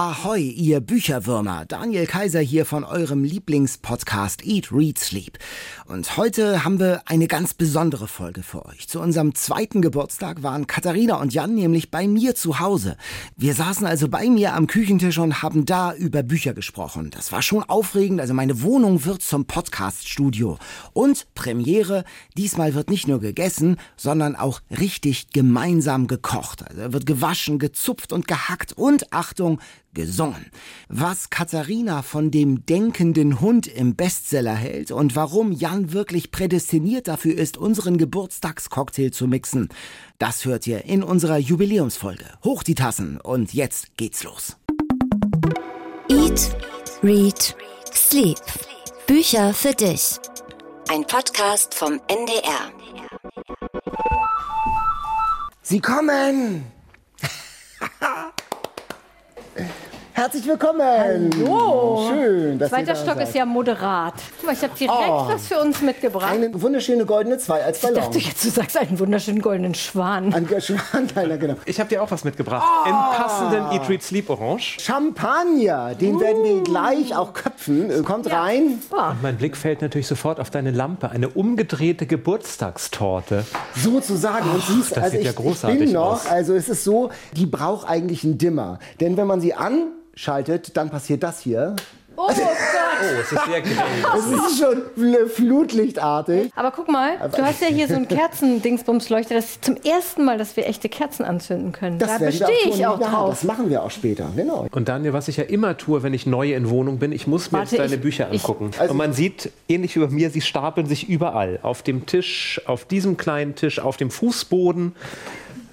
Ahoi, ihr Bücherwürmer. Daniel Kaiser hier von eurem Lieblingspodcast Eat, Read, Sleep. Und heute haben wir eine ganz besondere Folge für euch. Zu unserem zweiten Geburtstag waren Katharina und Jan nämlich bei mir zu Hause. Wir saßen also bei mir am Küchentisch und haben da über Bücher gesprochen. Das war schon aufregend. Also meine Wohnung wird zum Podcaststudio. Und Premiere, diesmal wird nicht nur gegessen, sondern auch richtig gemeinsam gekocht. Also wird gewaschen, gezupft und gehackt und Achtung, gesungen. Was Katharina von dem denkenden Hund im Bestseller hält und warum Jan wirklich prädestiniert dafür ist, unseren Geburtstagscocktail zu mixen, das hört ihr in unserer Jubiläumsfolge. Hoch die Tassen und jetzt geht's los. Eat, Read, Sleep. Bücher für dich. Ein Podcast vom NDR. Sie kommen! Eh. Herzlich willkommen. Hallo. Schön, dass Zweiter ihr da Stock seid. ist ja moderat. Guck mal, ich habe direkt Oh. was für uns mitgebracht. Eine wunderschöne goldene Zwei als ich Ballon. dachte jetzt, du sagst einen wunderschönen goldenen Schwan. Ein Schwanteiler, genau. Ich habe dir auch was mitgebracht. In passenden Eat, Read, Sleep Orange. Champagner, den werden wir gleich auch köpfen. Äh, Kommt rein. Ah, Und mein Blick fällt natürlich sofort auf deine Lampe. Eine umgedrehte Geburtstagstorte. Sozusagen. Und siehst, das also sieht ich, ja ich großartig bin noch, aus. also es ist so, die braucht eigentlich einen Dimmer. Denn wenn man sie anschaltet, dann passiert das hier. oh Gott. Oh, es ist sehr. Es ist schon fl- flutlichtartig. Aber guck mal, du hast ja hier so einen Kerzendingsbumsleuchter. Das ist zum ersten Mal, dass wir echte Kerzen anzünden können. da werden wir bestehe ich auch ja, drauf. Das machen wir auch später, genau. Und Daniel, was ich ja immer tue, wenn ich neu in Wohnung bin, ich muss mir Warte, jetzt deine ich- Bücher ich- angucken. Also- Und man sieht, ähnlich wie bei mir, sie stapeln sich überall. Auf dem Tisch, auf diesem kleinen Tisch, auf dem Fußboden.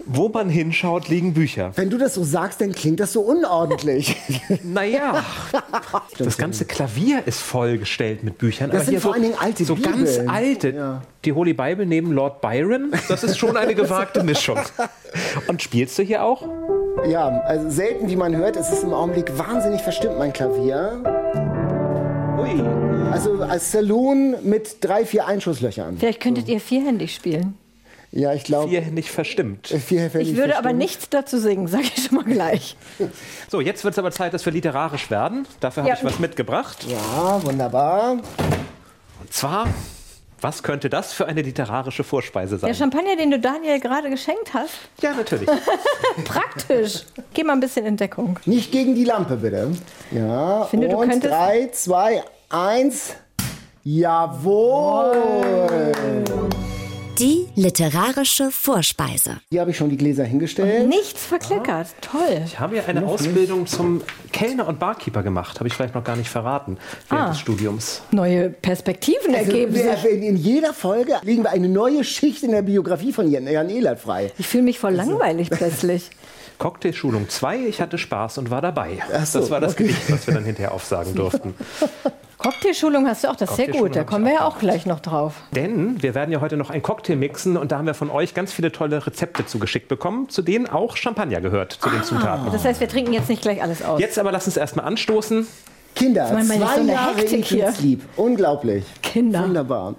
Wo man hinschaut, liegen Bücher. Wenn du das so sagst, dann klingt das so unordentlich. Naja, das ganze Klavier ist vollgestellt mit Büchern. Das aber sind hier vor so, allen Dingen alte So ganz Bibeln. alte. Ja. Die Holy Bible neben Lord Byron, das ist schon eine gewagte Mischung. Und spielst du hier auch? ja, also selten, wie man hört, es ist im Augenblick wahnsinnig verstimmt, mein Klavier. Ui. Also als Saloon mit drei, vier Einschusslöchern. Vielleicht könntet ihr vierhändig spielen. Ja, ich glaube. Hier nicht verstimmt. Vier, vier, Ich würde aber nichts dazu singen, sage ich schon mal gleich. So, jetzt wird es aber Zeit, dass wir literarisch werden. Dafür habe Ja. ich was mitgebracht. Ja, wunderbar. Und zwar, was könnte das für eine literarische Vorspeise sein? Der Champagner, den du Daniel gerade geschenkt hast, ja, natürlich. praktisch. Geh mal ein bisschen in Deckung. Nicht gegen die Lampe, bitte. Ja, finde, du und könntest- drei, zwei, eins. Jawohl! Die literarische Vorspeise. Hier habe ich schon die Gläser hingestellt. Nichts verkleckert. Toll. Ich habe ja eine Ausbildung zum Kellner und Barkeeper gemacht. Habe ich vielleicht noch gar nicht verraten während Ah. des Studiums. Neue Perspektiven Also, ergeben sich. wir, in, in jeder Folge legen wir eine neue Schicht in der Biografie von Jan, Jan Ehlert frei. Ich fühle mich voll langweilig plötzlich. Cocktailschulung 2, ich hatte Spaß und war dabei. So, das war das okay. Gedicht, was wir dann hinterher aufsagen durften. Cocktailschulung hast du auch, das ist sehr gut. Da kommen wir ja auch gleich noch drauf. Denn wir werden ja heute noch einen Cocktail mixen und da haben wir von euch ganz viele tolle Rezepte zugeschickt bekommen, zu denen auch Champagner gehört, zu den Zutaten. Das heißt, wir trinken jetzt nicht gleich alles aus. Jetzt aber lass uns erstmal anstoßen. Kinder, Das war mal zwei so Jahre Hektik Eat, Sleep. Unglaublich. Kinder. Wunderbar.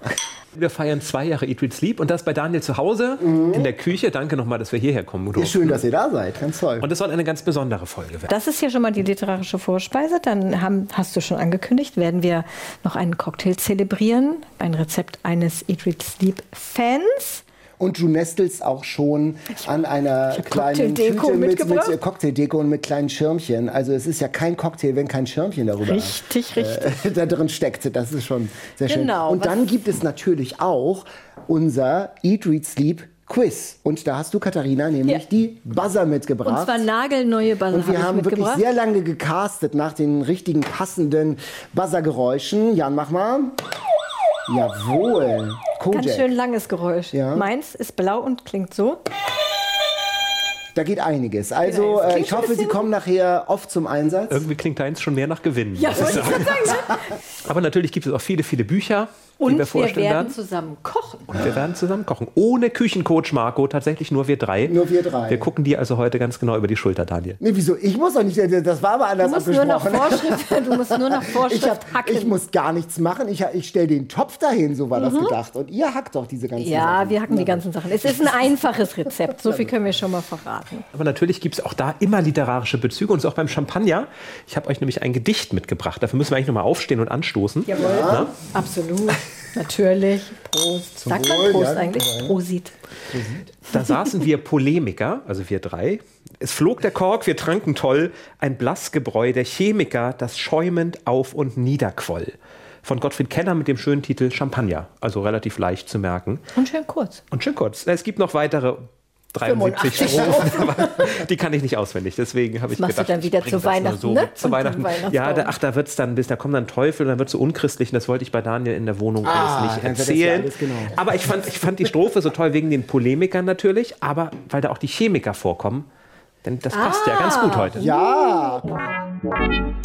Wir feiern zwei Jahre Eat, Read, Sleep und das bei Daniel zu Hause in der Küche. Danke nochmal, dass wir hierher kommen durften. schön, dass ihr da seid. Ganz toll. Und es soll eine ganz besondere Folge werden. Das ist ja schon mal die literarische Vorspeise. Dann haben, hast du schon angekündigt, werden wir noch einen Cocktail zelebrieren. Ein Rezept eines Eat, Read, Sleep Fans. Und du nestelst auch schon an einer hab kleinen Tüte mit, mit Cocktaildeko und mit kleinen Schirmchen. Also es ist ja kein Cocktail, wenn kein Schirmchen darüber Richtig, richtig. äh, da drin steckt. Das ist schon sehr schön. Genau, Und dann gibt es natürlich auch unser Eat, Read, Sleep Quiz. Und da hast du, Katharina, nämlich Ja. die Buzzer mitgebracht. Und zwar nagelneue Buzzer Und wir ich haben wirklich sehr lange gecastet nach den richtigen passenden Buzzergeräuschen. Jan, mach mal. Jawohl. Kojak. Ganz schön langes Geräusch. Ja. Meins ist blau und klingt so. Da geht einiges. Also äh, ich hoffe, Sie kommen nachher oft zum Einsatz. Irgendwie klingt deins schon mehr nach Gewinn. Ja, muss ich wollte ich sagen. ne? Aber natürlich gibt es auch viele, viele Bücher. Und wir wir werden werden. zusammen kochen. Und wir werden zusammen kochen. Ohne Küchencoach Marco, tatsächlich nur wir drei. Nur wir drei. Wir gucken dir also heute ganz genau über die Schulter, Daniel. Nee, wieso? Ich muss doch nicht, das war aber Du anders musst nur noch abgesprochen. Vorschrift, du musst nur noch Ich, Vorschrift hab, hacken. ich muss gar nichts machen. Ich, ich stelle den Topf dahin, so war das gedacht. Und ihr hackt doch diese ganzen Mhm. ja, Sachen. wir hacken die ganzen Sachen. Es ist ein einfaches Rezept. So viel können wir schon mal verraten. Aber natürlich gibt es auch da immer literarische Bezüge und so auch beim Champagner. Ich habe euch nämlich ein Gedicht mitgebracht. Dafür müssen wir eigentlich nochmal aufstehen und anstoßen. Jawohl. Na? Absolut. Natürlich. Prost. Sagt man Wohl, Prost ja. eigentlich? Prosit. Da saßen wir Polemiker, also wir drei. Es flog der Kork, wir tranken toll. Ein Blassgebräu der Chemiker, das schäumend auf und niederquoll. Von Gottfried Kenner mit dem schönen Titel Champagner. Also relativ leicht zu merken. Und schön kurz. Und schön kurz. Es gibt noch weitere 73 85 Strophen, aber die kann ich nicht auswendig. Deswegen habe ich machst du gedacht, dann wieder zu das mal Weihnachten, so ne? Zu Und Weihnachten. Ja, da, ach, da wird's dann, bis da kommt dann Teufel, dann wird so unchristlich. Und das wollte ich bei Daniel in der Wohnung Ah, alles nicht erzählen. alles genau. Aber ich fand, ich fand die Strophe so toll wegen den Polemikern natürlich, aber weil da auch die Chemiker vorkommen. Denn das passt ja ganz gut heute. Ja,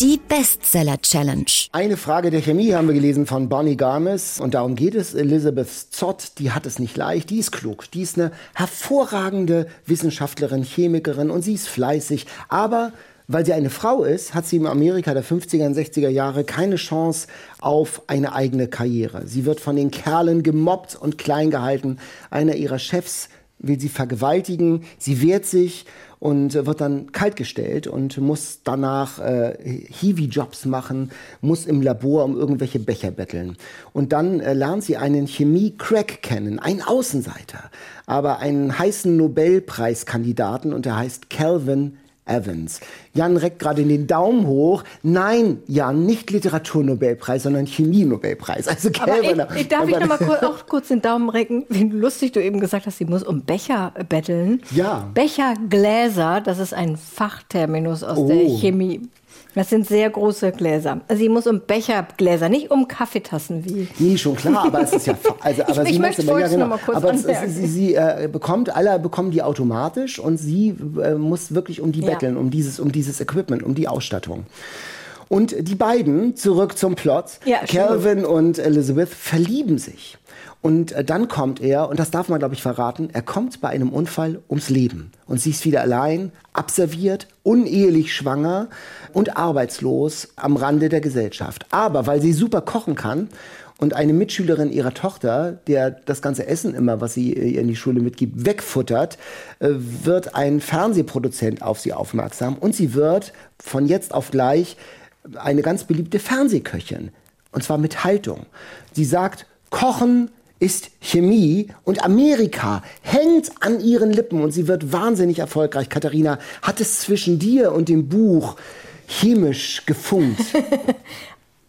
Die Bestseller Challenge. eine Frage der Chemie haben wir gelesen von Bonnie Garmis. Und darum geht es. Elizabeth Zott, die hat es nicht leicht. Die ist klug. Die ist eine hervorragende Wissenschaftlerin, Chemikerin und sie ist fleißig. Aber weil sie eine Frau ist, hat sie im Amerika der 50er und 60er Jahre keine Chance auf eine eigene Karriere. Sie wird von den Kerlen gemobbt und klein gehalten. Einer ihrer Chefs will sie vergewaltigen. Sie wehrt sich und äh, wird dann kaltgestellt und muss danach äh, Hiwi-Jobs machen, muss im Labor um irgendwelche Becher betteln. Und dann äh, lernt sie einen Chemie-Crack kennen, einen Außenseiter, aber einen heißen Nobelpreiskandidaten und der heißt Calvin Evans. Jan reckt gerade den Daumen hoch. Nein, Jan, nicht Literaturnobelpreis, sondern Chemie-Nobelpreis. Also Aber ich, ich darf ich noch mal kurz, auch kurz den Daumen recken, wie lustig du eben gesagt hast, sie muss um Becher betteln. Ja. Bechergläser, das ist ein Fachterminus aus der Oh. Chemie. Das sind sehr große Gläser. Also sie muss um Bechergläser, nicht um Kaffeetassen wie. Nee, schon klar, aber es ist ja. Also, aber Ich- sie ich möchte immer- es noch mal kurz aber es, es, sie, sie äh, bekommt, alle bekommen die automatisch und sie äh, muss wirklich um die Ja. betteln, um dieses, um dieses Equipment, um die Ausstattung. Und die beiden, zurück zum Plot, Ja, Calvin und Elizabeth verlieben sich. Und äh, dann kommt er, und das darf man, glaube ich, verraten, er kommt bei einem Unfall ums Leben. Und sie ist wieder allein, abserviert, unehelich schwanger und arbeitslos am Rande der Gesellschaft. Aber weil sie super kochen kann und eine Mitschülerin ihrer Tochter, der das ganze Essen immer, was sie ihr in die Schule mitgibt, wegfuttert, äh, wird ein Fernsehproduzent auf sie aufmerksam und sie wird von jetzt auf gleich eine ganz beliebte Fernsehköchin. Und zwar mit Haltung. Sie sagt, Kochen ist Chemie und Amerika hängt an ihren Lippen und sie wird wahnsinnig erfolgreich. Katharina, hat es zwischen dir und dem Buch chemisch gefunkt?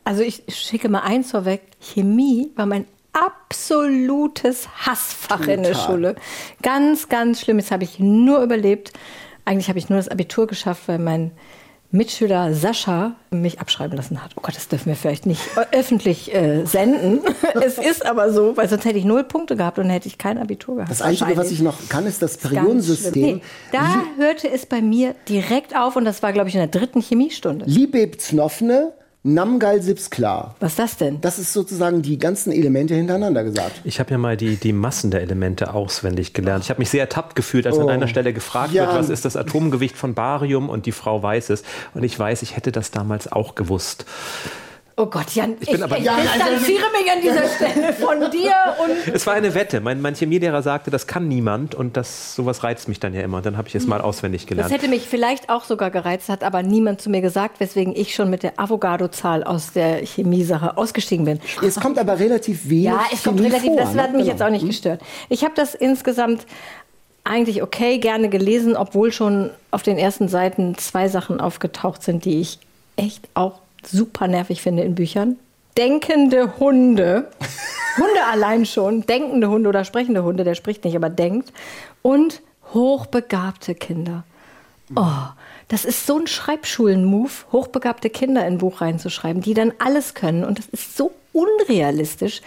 Also ich schicke mal eins vorweg. Chemie war mein absolutes Hassfach in der Total. Schule. Ganz, ganz schlimm. Das habe ich nur überlebt. Eigentlich habe ich nur das Abitur geschafft, weil mein Mitschüler Sascha mich abschreiben lassen hat. Oh Gott, das dürfen wir vielleicht nicht öffentlich äh, senden. es ist aber so, weil sonst hätte ich null Punkte gehabt und hätte ich kein Abitur gehabt. Das Einzige, was ich noch kann, ist das. Periodensystem. Nee, da hörte es bei mir direkt auf und das war, glaube ich, in der dritten Chemiestunde. Libeb Znofne, Namgal Sipsklar. Was ist das denn? Das ist sozusagen die ganzen Elemente hintereinander gesagt. Ich habe ja mal die, die Massen der Elemente auswendig gelernt. Ich habe mich sehr ertappt gefühlt, als an Oh. einer Stelle gefragt Ja. wird, was ist das Atomgewicht von Barium und die Frau weiß es. Und ich weiß, ich hätte das damals auch gewusst. Oh Gott, Jan, ich, bin aber- ich Ja, also- distanziere mich an dieser Stelle von dir und Es war eine Wette. Mein, mein Chemielehrer sagte, das kann niemand und das, sowas reizt mich dann ja immer. Dann habe ich es mal auswendig das gelernt. hätte mich vielleicht auch sogar gereizt, hat aber niemand zu mir gesagt, weswegen ich schon mit der Avogado-Zahl aus der Chemiesache ausgestiegen bin. Es kommt aber relativ wenig. Ja, es kommt Chemie relativ, vor, das ne? hat mich Genau. jetzt auch nicht gestört. Ich habe das insgesamt eigentlich okay gerne gelesen, obwohl schon auf den ersten Seiten zwei Sachen aufgetaucht sind, die ich echt auch super nervig finde in Büchern. Denkende Hunde. Hunde allein schon. Denkende Hunde oder sprechende Hunde, der spricht nicht, aber denkt. Und hochbegabte Kinder. Oh, das ist so ein Schreibschulen-Move, hochbegabte Kinder in ein Buch reinzuschreiben, die dann alles können. Und das ist so unrealistisch.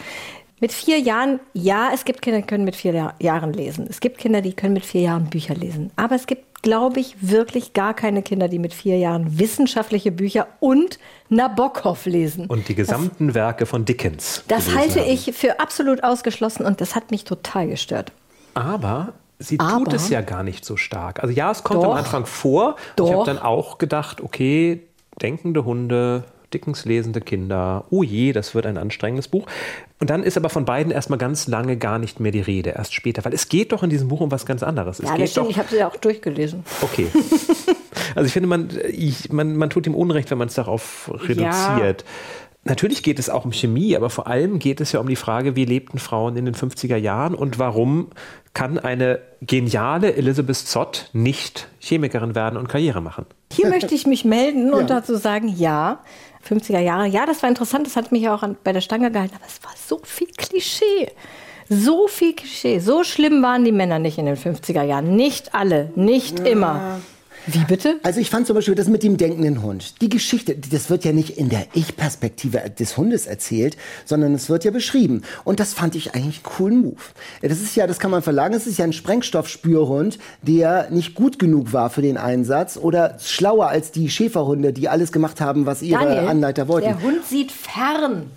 Mit vier Jahren, ja, es gibt Kinder, die können mit vier Jahr- Jahren lesen. Es gibt Kinder, die können mit vier Jahren Bücher lesen. Aber es gibt glaube ich, wirklich gar keine Kinder, die mit vier Jahren wissenschaftliche Bücher und Nabokov lesen. Und die gesamten das, Werke von Dickens. Das halte haben. ich für absolut ausgeschlossen und das hat mich total gestört. Aber sie Aber, tut es ja gar nicht so stark. Also ja, es kommt doch, am Anfang vor. Doch. Ich habe dann auch gedacht, okay, denkende Hunde, Dickens lesende Kinder. Oh je, das wird ein anstrengendes Buch. Und dann ist aber von beiden erstmal ganz lange gar nicht mehr die Rede, erst später. Weil es geht doch in diesem Buch um was ganz anderes. Ja, das stimmt, ich habe sie ja auch durchgelesen. Okay. also ich finde, man, ich, man, man tut ihm Unrecht, wenn man es darauf reduziert. Ja. Natürlich geht es auch um Chemie, aber vor allem geht es ja um die Frage, wie lebten Frauen in den 50er Jahren und warum kann eine geniale Elizabeth Zott nicht Chemikerin werden und Karriere machen? Hier möchte ich mich melden und ja. dazu sagen, ja, 50er Jahre, ja, das war interessant, das hat mich auch an, bei der Stange gehalten, aber es war so viel Klischee. So viel Klischee. So schlimm waren die Männer nicht in den 50er Jahren. Nicht alle, nicht ja. immer. Wie bitte? Also ich fand zum Beispiel das mit dem denkenden Hund. Die Geschichte, das wird ja nicht in der Ich-Perspektive des Hundes erzählt, sondern es wird ja beschrieben. Und das fand ich eigentlich einen coolen Move. Das ist ja, das kann man verlangen, es ist ja ein Sprengstoffspürhund, der nicht gut genug war für den Einsatz oder schlauer als die Schäferhunde, die alles gemacht haben, was ihre Daniel, Anleiter wollten. Der Hund sieht fern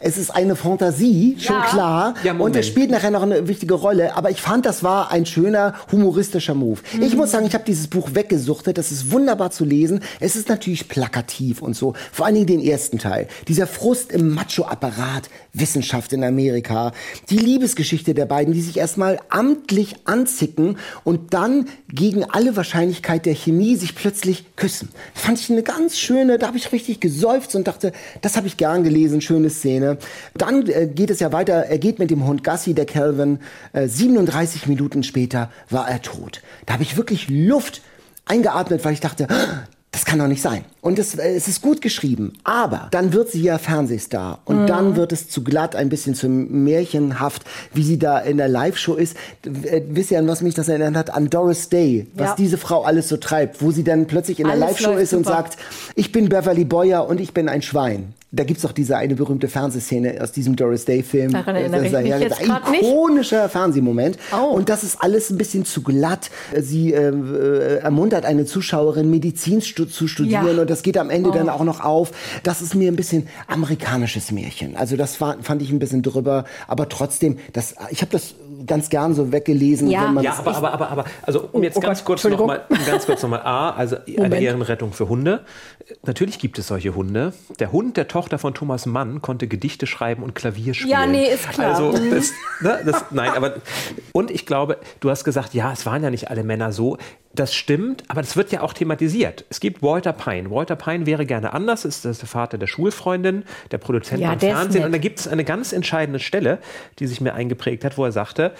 es ist eine Fantasie, schon ja. klar. Ja, und es spielt nachher noch eine wichtige Rolle. Aber ich fand, das war ein schöner, humoristischer Move. Mhm. Ich muss sagen, ich habe dieses Buch weggesuchtet. Das ist wunderbar zu lesen. Es ist natürlich plakativ und so. Vor allen Dingen den ersten Teil. Dieser Frust im Macho-Apparat, Wissenschaft in Amerika. Die Liebesgeschichte der beiden, die sich erstmal amtlich anzicken und dann gegen alle Wahrscheinlichkeit der Chemie sich plötzlich küssen. Das fand ich eine ganz schöne, da habe ich richtig gesäuft und dachte, das habe ich gern gelesen, schöne Szene. Dann äh, geht es ja weiter, er geht mit dem Hund Gassi, der Calvin. Äh, 37 Minuten später war er tot. Da habe ich wirklich Luft eingeatmet, weil ich dachte, das kann doch nicht sein. Und es, äh, es ist gut geschrieben. Aber dann wird sie ja Fernsehstar. Und mhm. dann wird es zu glatt, ein bisschen zu märchenhaft, wie sie da in der Live-Show ist. Äh, wisst ihr, an was mich das erinnert hat? An Doris Day. Was ja. diese Frau alles so treibt. Wo sie dann plötzlich in der Live-Show ist super. und sagt, ich bin Beverly Boyer und ich bin ein Schwein. Da gibt es doch diese eine berühmte Fernsehszene aus diesem Doris Day-Film. Daran erinnere ich mich jetzt Ein ikonischer nicht. Fernsehmoment. Oh. Und das ist alles ein bisschen zu glatt. Sie äh, äh ermuntert eine Zuschauerin, Medizin stu zu studieren. Ja. Und das geht am Ende oh. dann auch noch auf. Das ist mir ein bisschen amerikanisches Märchen. Also das war, fand ich ein bisschen drüber. Aber trotzdem, das, ich habe das ganz gern so weggelesen. Ja, ja aber, aber, aber, aber, also um jetzt oh, ganz, kurz noch mal, ganz kurz nochmal, A, also Moment. eine Ehrenrettung für Hunde. Natürlich gibt es solche Hunde. Der Hund der Tochter von Thomas Mann konnte Gedichte schreiben und Klavier spielen. Ja, nee, ist klar. Also, das, ne, das, nein, aber, und ich glaube, du hast gesagt, ja, es waren ja nicht alle Männer so. Das stimmt, aber das wird ja auch thematisiert. Es gibt Walter Pine. Walter Pine wäre gerne anders, ist das der Vater der Schulfreundin, der Produzent ja, am Fernsehen. Und da gibt es eine ganz entscheidende Stelle, die sich mir eingeprägt hat, wo er sagte,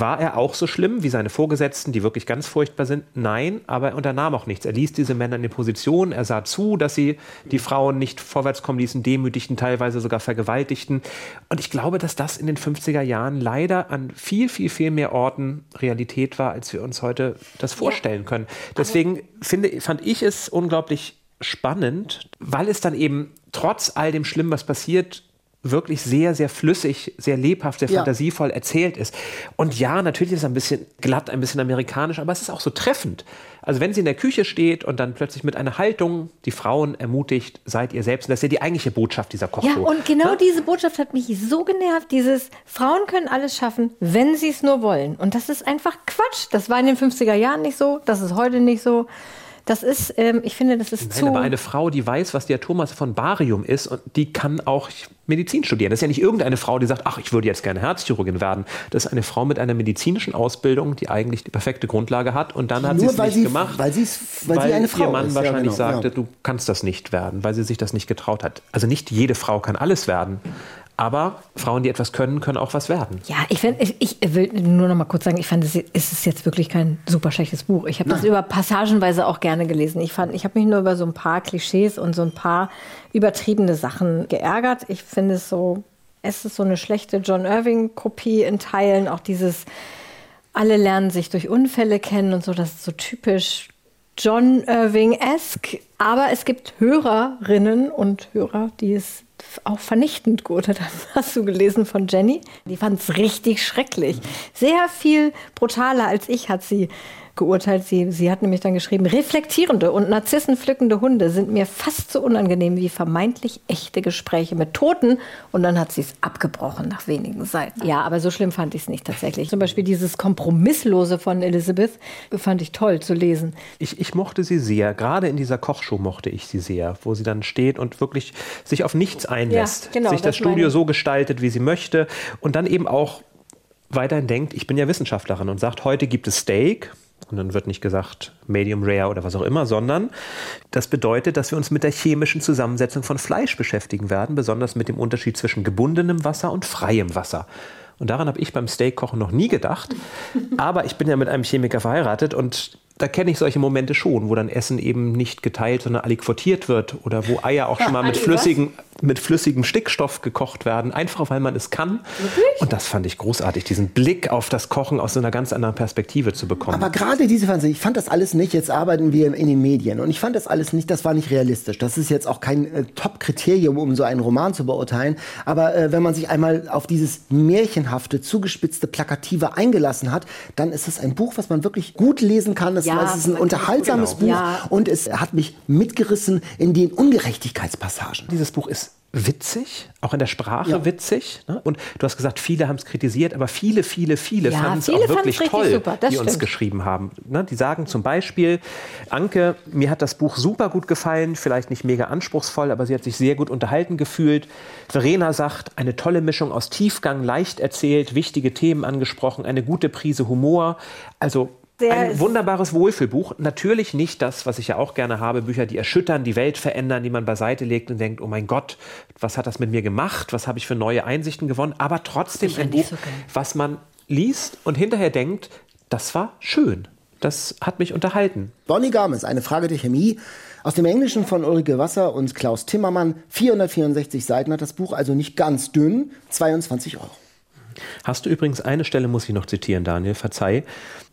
war er auch so schlimm wie seine Vorgesetzten, die wirklich ganz furchtbar sind? Nein, aber er unternahm auch nichts. Er ließ diese Männer in die Position, er sah zu, dass sie die Frauen nicht vorwärts kommen ließen, demütigten, teilweise sogar vergewaltigten. Und ich glaube, dass das in den 50er Jahren leider an viel, viel, viel mehr Orten Realität war, als wir uns heute das vorstellen können. Deswegen finde, fand ich es unglaublich spannend, weil es dann eben trotz all dem Schlimmen, was passiert, wirklich sehr, sehr flüssig, sehr lebhaft, sehr ja. fantasievoll erzählt ist. Und ja, natürlich ist es ein bisschen glatt, ein bisschen amerikanisch, aber es ist auch so treffend. Also wenn sie in der Küche steht und dann plötzlich mit einer Haltung die Frauen ermutigt, seid ihr selbst. Und das ist ja die eigentliche Botschaft dieser Kochshow. Ja, und genau ne? diese Botschaft hat mich so genervt. Dieses Frauen können alles schaffen, wenn sie es nur wollen. Und das ist einfach Quatsch. Das war in den 50er Jahren nicht so, das ist heute nicht so. Das ist, ähm, ich finde, das ist Nein, zu. Aber eine Frau, die weiß, was der Thomas von Barium ist, und die kann auch Medizin studieren. Das ist ja nicht irgendeine Frau, die sagt, ach, ich würde jetzt gerne Herzchirurgin werden. Das ist eine Frau mit einer medizinischen Ausbildung, die eigentlich die perfekte Grundlage hat. Und dann hat sie es nicht sie, gemacht, weil, weil, weil sie eine Frau ihr Mann ist. wahrscheinlich ja, genau, sagte, ja. du kannst das nicht werden, weil sie sich das nicht getraut hat. Also nicht jede Frau kann alles werden. Aber Frauen, die etwas können, können auch was werden. Ja, ich, find, ich, ich will nur noch mal kurz sagen, ich fand, es ist jetzt wirklich kein super schlechtes Buch. Ich habe das über passagenweise auch gerne gelesen. Ich, ich habe mich nur über so ein paar Klischees und so ein paar übertriebene Sachen geärgert. Ich finde es so, es ist so eine schlechte John Irving-Kopie in Teilen. Auch dieses, alle lernen sich durch Unfälle kennen und so, das ist so typisch John Irving-esque. Aber es gibt Hörerinnen und Hörer, die es auch vernichtend haben. Hast du gelesen von Jenny? Die fand es richtig schrecklich. Sehr viel brutaler als ich hat sie geurteilt. Sie, sie hat nämlich dann geschrieben, reflektierende und narzissenpflückende Hunde sind mir fast so unangenehm wie vermeintlich echte Gespräche mit Toten. Und dann hat sie es abgebrochen nach wenigen Seiten. Ja, aber so schlimm fand ich es nicht tatsächlich. Zum Beispiel dieses Kompromisslose von Elizabeth fand ich toll zu lesen. Ich, ich mochte sie sehr. Gerade in dieser Kochshow mochte ich sie sehr, wo sie dann steht und wirklich sich auf nichts einlässt. Ja, genau, sich das, das Studio so gestaltet, wie sie möchte. Und dann eben auch weiterhin denkt, ich bin ja Wissenschaftlerin und sagt, heute gibt es Steak. Und dann wird nicht gesagt Medium Rare oder was auch immer, sondern das bedeutet, dass wir uns mit der chemischen Zusammensetzung von Fleisch beschäftigen werden, besonders mit dem Unterschied zwischen gebundenem Wasser und freiem Wasser. Und daran habe ich beim Steakkochen noch nie gedacht. Aber ich bin ja mit einem Chemiker verheiratet und da kenne ich solche Momente schon, wo dann Essen eben nicht geteilt, sondern aliquotiert wird oder wo Eier auch schon mal mit, flüssigem, mit flüssigem Stickstoff gekocht werden, einfach weil man es kann. Und das fand ich großartig, diesen Blick auf das Kochen aus so einer ganz anderen Perspektive zu bekommen. Aber gerade diese Fernsehen, ich fand das alles nicht, jetzt arbeiten wir in den Medien und ich fand das alles nicht, das war nicht realistisch. Das ist jetzt auch kein äh, Top-Kriterium, um so einen Roman zu beurteilen. Aber äh, wenn man sich einmal auf dieses märchenhafte, zugespitzte, plakative eingelassen hat, dann ist es ein Buch, was man wirklich gut lesen kann. Es, Ja, es ist ein unterhaltsames genau. Buch Ja. und es hat mich mitgerissen in den Ungerechtigkeitspassagen. Dieses Buch ist witzig, auch in der Sprache Ja. witzig. Ne? Und du hast gesagt, viele haben es kritisiert, aber viele, viele, viele Ja, fanden es auch wirklich toll, super, die uns stimmt. geschrieben haben. Ne? Die sagen zum Beispiel, Anke, mir hat das Buch super gut gefallen, vielleicht nicht mega anspruchsvoll, aber sie hat sich sehr gut unterhalten gefühlt. Verena sagt, eine tolle Mischung aus Tiefgang, leicht erzählt, wichtige Themen angesprochen, eine gute Prise Humor. Also Sehr- ein wunderbares Wohlfühlbuch. Natürlich nicht das, was ich ja auch gerne habe, Bücher, die erschüttern, die Welt verändern, die man beiseite legt und denkt, oh mein Gott, was hat das mit mir gemacht? Was habe ich für neue Einsichten gewonnen? Aber trotzdem ein Buch, so was man liest und hinterher denkt, das war schön. Das hat mich unterhalten. Bonnie Garmes, eine Frage der Chemie. Aus dem Englischen von Ulrike Wasser und Klaus Timmermann. 464 Seiten hat das Buch, also nicht ganz dünn. 22 Euro. Hast du übrigens eine Stelle, muss ich noch zitieren, Daniel, verzeih.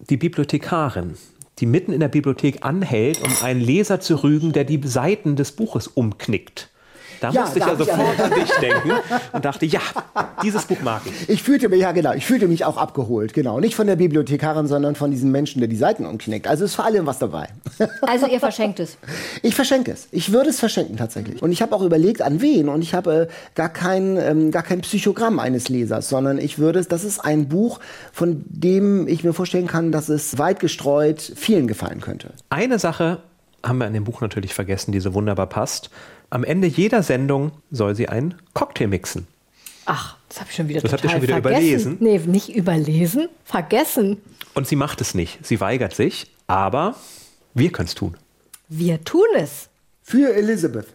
Die Bibliothekarin, die mitten in der Bibliothek anhält, um einen Leser zu rügen, der die Seiten des Buches umknickt. Da Ja, musste ich da ja ich sofort an dich denken und dachte, ja, dieses Buch mag ich. Ich fühlte mich, ja genau, ich fühlte mich auch abgeholt, genau. Nicht von der Bibliothekarin, sondern von diesem Menschen, der die Seiten umknickt. Also ist für alle was dabei. Also ihr verschenkt es. Ich verschenke es. Ich würde es verschenken tatsächlich. Und ich habe auch überlegt, an wen. Und ich habe äh, gar, kein, ähm, gar kein Psychogramm eines Lesers, sondern ich würde es, das ist ein Buch, von dem ich mir vorstellen kann, dass es weit gestreut vielen gefallen könnte. Eine Sache haben wir in dem Buch natürlich vergessen, die so wunderbar passt. Am Ende jeder Sendung soll sie einen Cocktail mixen. Ach, das habe ich schon wieder Das habt ihr schon wieder vergessen. überlesen? Nee, nicht überlesen, vergessen. Und sie macht es nicht. Sie weigert sich, aber wir können es tun. Wir tun es. Für Elizabeth.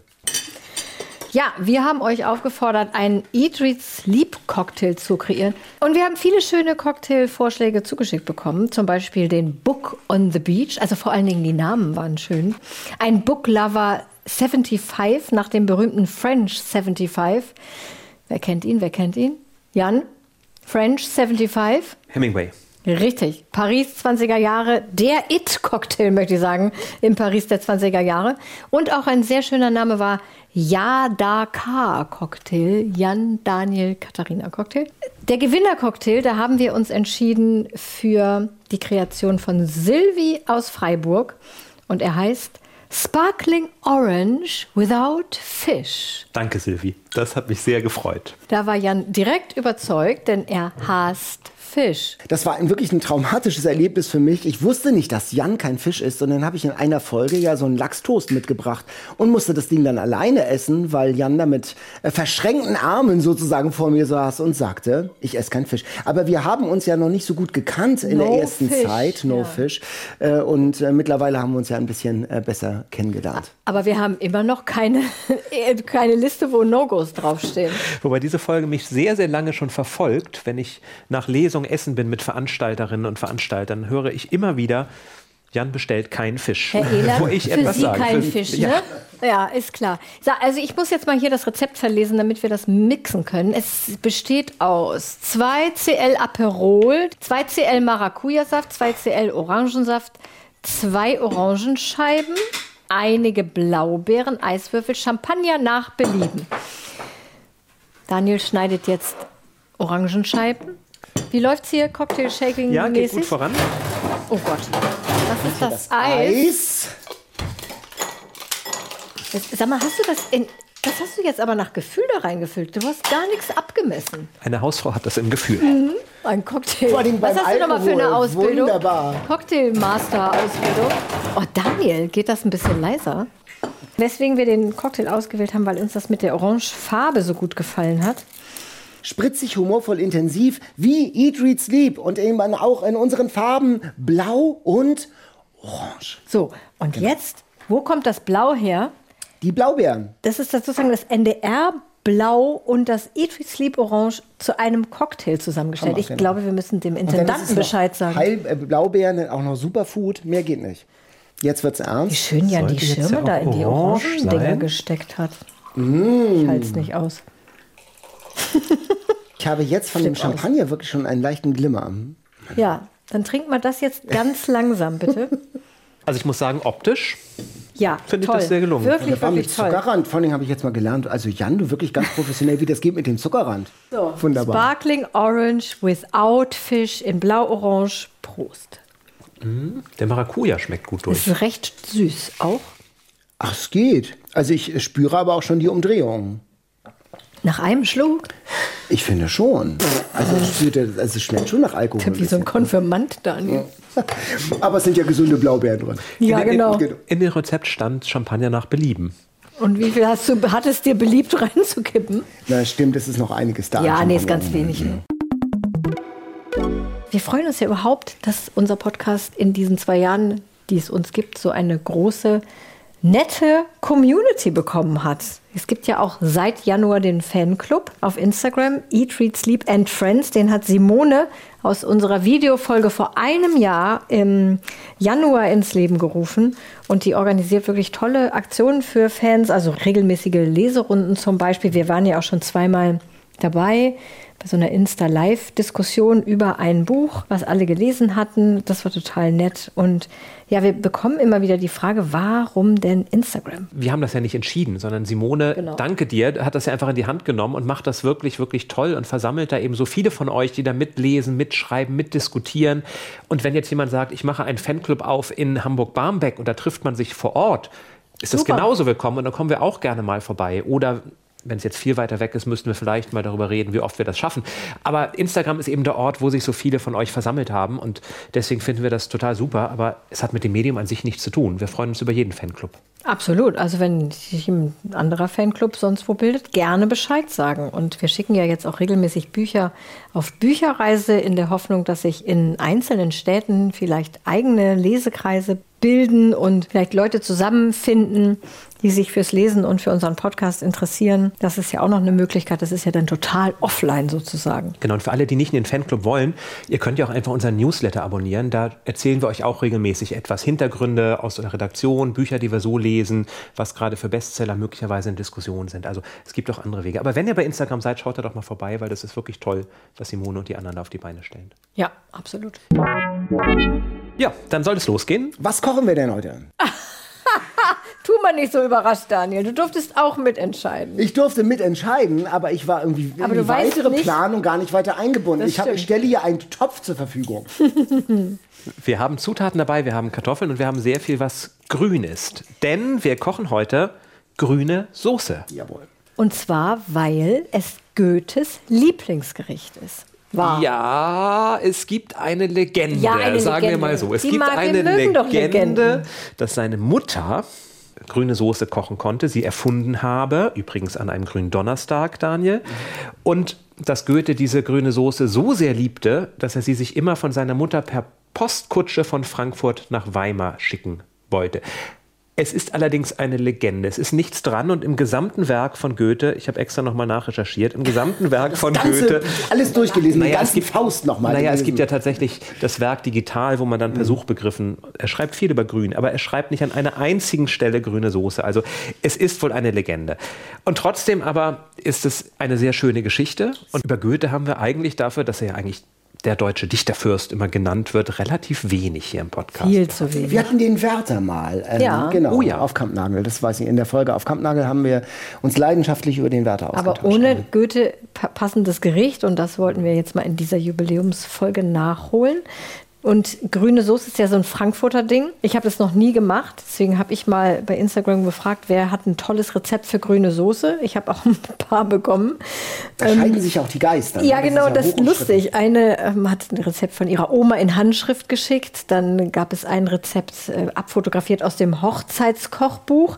Ja, wir haben euch aufgefordert, einen Eat, Read, Sleep Cocktail zu kreieren. Und wir haben viele schöne Cocktailvorschläge zugeschickt bekommen. Zum Beispiel den Book on the Beach. Also vor allen Dingen die Namen waren schön. Ein Book Lover 75 nach dem berühmten French 75. Wer kennt ihn? Wer kennt ihn? Jan? French 75? Hemingway. Richtig. Paris 20er Jahre, der It-Cocktail, möchte ich sagen, in Paris der 20er Jahre. Und auch ein sehr schöner Name war Yadaka-Cocktail, Jan Daniel Katharina Cocktail. Der Gewinner-Cocktail, da haben wir uns entschieden für die Kreation von Sylvie aus Freiburg. Und er heißt Sparkling Orange Without Fish. Danke, Silvi. Das hat mich sehr gefreut. Da war Jan direkt überzeugt, denn er hasst Fisch. Das war ein wirklich ein traumatisches Erlebnis für mich. Ich wusste nicht, dass Jan kein Fisch ist. Und dann habe ich in einer Folge ja so einen Lachstoast mitgebracht und musste das Ding dann alleine essen, weil Jan da mit äh, verschränkten Armen sozusagen vor mir saß und sagte, ich esse kein Fisch. Aber wir haben uns ja noch nicht so gut gekannt in No der ersten fish, Zeit, no ja. fish. Äh, und äh, mittlerweile haben wir uns ja ein bisschen äh, besser kennengelernt. Aber wir haben immer noch keine, äh, keine Liste, wo No-Gos draufstehen. Wobei diese Folge mich sehr, sehr lange schon verfolgt. Wenn ich nach Lesung essen bin mit Veranstalterinnen und Veranstaltern, höre ich immer wieder, Jan bestellt keinen Fisch. Herr Ehler, Wo ich für etwas Sie sage. kein Für- Fisch, ja. ne? Ja, ist klar. So, also ich muss jetzt mal hier das Rezept verlesen, damit wir das mixen können. Es besteht aus 2 Cl Aperol, 2 Cl Maracuja-Saft, 2 Cl Orangensaft, 2 Orangenscheiben, einige Blaubeeren, Eiswürfel, Champagner nach Belieben. Daniel schneidet jetzt Orangenscheiben. Wie läuft's hier Cocktail-Shaking-mäßig? Ja, geht gut voran. Oh Gott. Was ist das, Eis? Eis. Jetzt, sag mal, hast du das in. Das hast du jetzt aber nach Gefühl da reingefüllt. Du hast gar nichts abgemessen. Eine Hausfrau hat das im Gefühl. Ein Cocktail. Vor allem Was beim hast du nochmal für eine Alkohol. Ausbildung? Wunderbar. Cocktailmaster-Ausbildung. Oh, Daniel, geht das ein bisschen leiser? Weswegen wir den Cocktail ausgewählt haben, weil uns das mit der Orangefarbe so gut gefallen hat. Spritzig, humorvoll, intensiv, wie Eat, Read, Sleep. Und eben auch in unseren Farben blau und orange. So, und jetzt, wo kommt das Blau her? Die Blaubeeren. Das ist das sozusagen das NDR Blau und das Eat, Read, Sleep Orange zu einem Cocktail zusammengestellt. Hammer, Ich genau. glaube, wir müssen dem Intendanten Bescheid sagen. Heil, äh, Blaubeeren, auch noch Superfood. Mehr geht nicht. Jetzt wird's Wie ernst. schön Jan die Schirme ja da in die orange Orangendinger gesteckt hat. Mm. Ich halte es nicht aus. Ich habe jetzt von dem Flipp aus. Champagner wirklich schon einen leichten Glimmer. Ja, dann trinkt mal das jetzt ganz langsam, bitte. Also ich muss sagen, optisch Ja, Finde ich das sehr gelungen. Wirklich, Das war mit wirklich toll. Zuckerrand. Vor allem habe ich jetzt mal gelernt. Also Jan, du wirklich ganz professionell, wie das geht mit dem Zuckerrand. So, Wunderbar. Sparkling Orange without Fish in Blau-Orange. Prost. der Maracuja schmeckt gut durch. Ist recht süß auch. Ach, es geht. Also ich spüre aber auch schon die Umdrehung. Nach einem Schluck, Ich finde schon. Also, ich spüre, also es schmeckt schon nach Alkohol. wie so ein Konfirmand, Daniel. aber es sind ja gesunde Blaubeeren drin. Ja, in, genau. In, in dem Rezept stand Champagner nach Belieben. Und wie viel hast du, hat es dir beliebt reinzukippen? Na stimmt, es ist noch einiges da. Ja, nee, ist ganz wenig. ne? Wir freuen uns ja überhaupt, dass unser Podcast in diesen zwei Jahren, die es uns gibt, so eine große, nette Community bekommen hat. Es gibt ja auch seit Januar den Fanclub auf Instagram, Eat, Read, Sleep and Friends. Den hat Simone aus unserer Videofolge vor einem Jahr im Januar ins Leben gerufen. Und die organisiert wirklich tolle Aktionen für Fans, also regelmäßige Leserunden zum Beispiel. Wir waren ja auch schon zweimal dabei bei so einer Insta-Live-Diskussion über ein Buch, was alle gelesen hatten. Das war total nett. Und ja, wir bekommen immer wieder die Frage, warum denn Instagram? Wir haben das ja nicht entschieden, sondern Simone, Genau. danke dir, hat das ja einfach in die Hand genommen und macht das wirklich, wirklich toll und versammelt da eben so viele von euch, die da mitlesen, mitschreiben, mitdiskutieren. Und wenn jetzt jemand sagt, ich mache einen Fanclub auf in Hamburg-Barmbek und da trifft man sich vor Ort, ist das Super. genauso willkommen und dann kommen wir auch gerne mal vorbei. Oder wenn es jetzt viel weiter weg ist, müssten wir vielleicht mal darüber reden, wie oft wir das schaffen. Aber Instagram ist eben der Ort, wo sich so viele von euch versammelt haben und deswegen finden wir das total super. Aber es hat mit dem Medium an sich nichts zu tun. Wir freuen uns über jeden Fanclub. Absolut. Also wenn sich ein anderer Fanclub sonst wo bildet, gerne Bescheid sagen. Und wir schicken ja jetzt auch regelmäßig Bücher auf Bücherreise in der Hoffnung, dass sich in einzelnen Städten vielleicht eigene Lesekreise bilden und vielleicht Leute zusammenfinden, die sich fürs Lesen und für unseren Podcast interessieren. Das ist ja auch noch eine Möglichkeit. Das ist ja dann total offline sozusagen. Genau, und für alle, die nicht in den Fanclub wollen, ihr könnt ja auch einfach unseren Newsletter abonnieren. Da erzählen wir euch auch regelmäßig etwas. Hintergründe aus der Redaktion, Bücher, die wir so lesen, was gerade für Bestseller möglicherweise in Diskussion sind. Also es gibt auch andere Wege. Aber wenn ihr bei Instagram seid, schaut da doch mal vorbei, weil das ist wirklich toll, was Simone und die anderen da auf die Beine stellen. Ja, absolut. Ja, dann soll es losgehen. Was kochen wir denn heute? Mal nicht so überrascht, Daniel. Du durftest auch mitentscheiden. Ich durfte mitentscheiden, aber ich war irgendwie Aber in du die weißt weitere nicht- Planung gar nicht weiter eingebunden. Ich, hab, ich stelle hier einen Topf zur Verfügung. Wir haben Zutaten dabei, wir haben Kartoffeln und wir haben sehr viel, was grün ist. Denn wir kochen heute grüne Soße. Jawohl. Und zwar, weil es Goethes Lieblingsgericht ist. War. Ja, es gibt eine Legende, Ja, eine sagen wir Legende. mal so. Es Die gibt wir eine mögen doch Legende, Legenden. dass seine Mutter grüne Soße kochen konnte, sie erfunden habe, übrigens an einem grünen Donnerstag, Daniel, und dass Goethe diese grüne Soße so sehr liebte, dass er sie sich immer von seiner Mutter per Postkutsche von Frankfurt nach Weimar schicken wollte. Es ist allerdings eine Legende. Es ist nichts dran und im gesamten Werk von Goethe, ich habe extra nochmal nachrecherchiert, im gesamten Werk von Ganze, Goethe alles durchgelesen, Naja, ganze Faust nochmal. naja, es gelesen. gibt ja tatsächlich das Werk digital, wo man dann per Suchbegriffen, er schreibt viel über Grün, aber er schreibt nicht an einer einzigen Stelle grüne Soße. Also es ist wohl eine Legende. Und trotzdem aber ist es eine sehr schöne Geschichte. Und über Goethe haben wir eigentlich dafür, dass er ja eigentlich der deutsche Dichterfürst immer genannt wird, relativ wenig hier im Podcast. Viel zu wenig. Wir hatten den Werther mal. ähm, Ja. Genau, Oh ja. auf Kampnagel. Das weiß ich. In der Folge auf Kampnagel haben wir uns leidenschaftlich über den Werther ausgetauscht. Aber ohne Goethe pa- passendes Gericht und das wollten wir jetzt mal in dieser Jubiläumsfolge nachholen. Und grüne Soße ist ja so ein Frankfurter Ding. Ich habe das noch nie gemacht, deswegen habe ich mal bei Instagram gefragt, wer hat ein tolles Rezept für grüne Soße. Ich habe auch ein paar bekommen. Da scheiden sich auch die Geister. Ja, ne? genau, ist das ist hochumstritten. lustig. Eine ähm, hat ein Rezept von ihrer Oma in Handschrift geschickt. Dann gab es ein Rezept äh, abfotografiert aus dem Hochzeitskochbuch.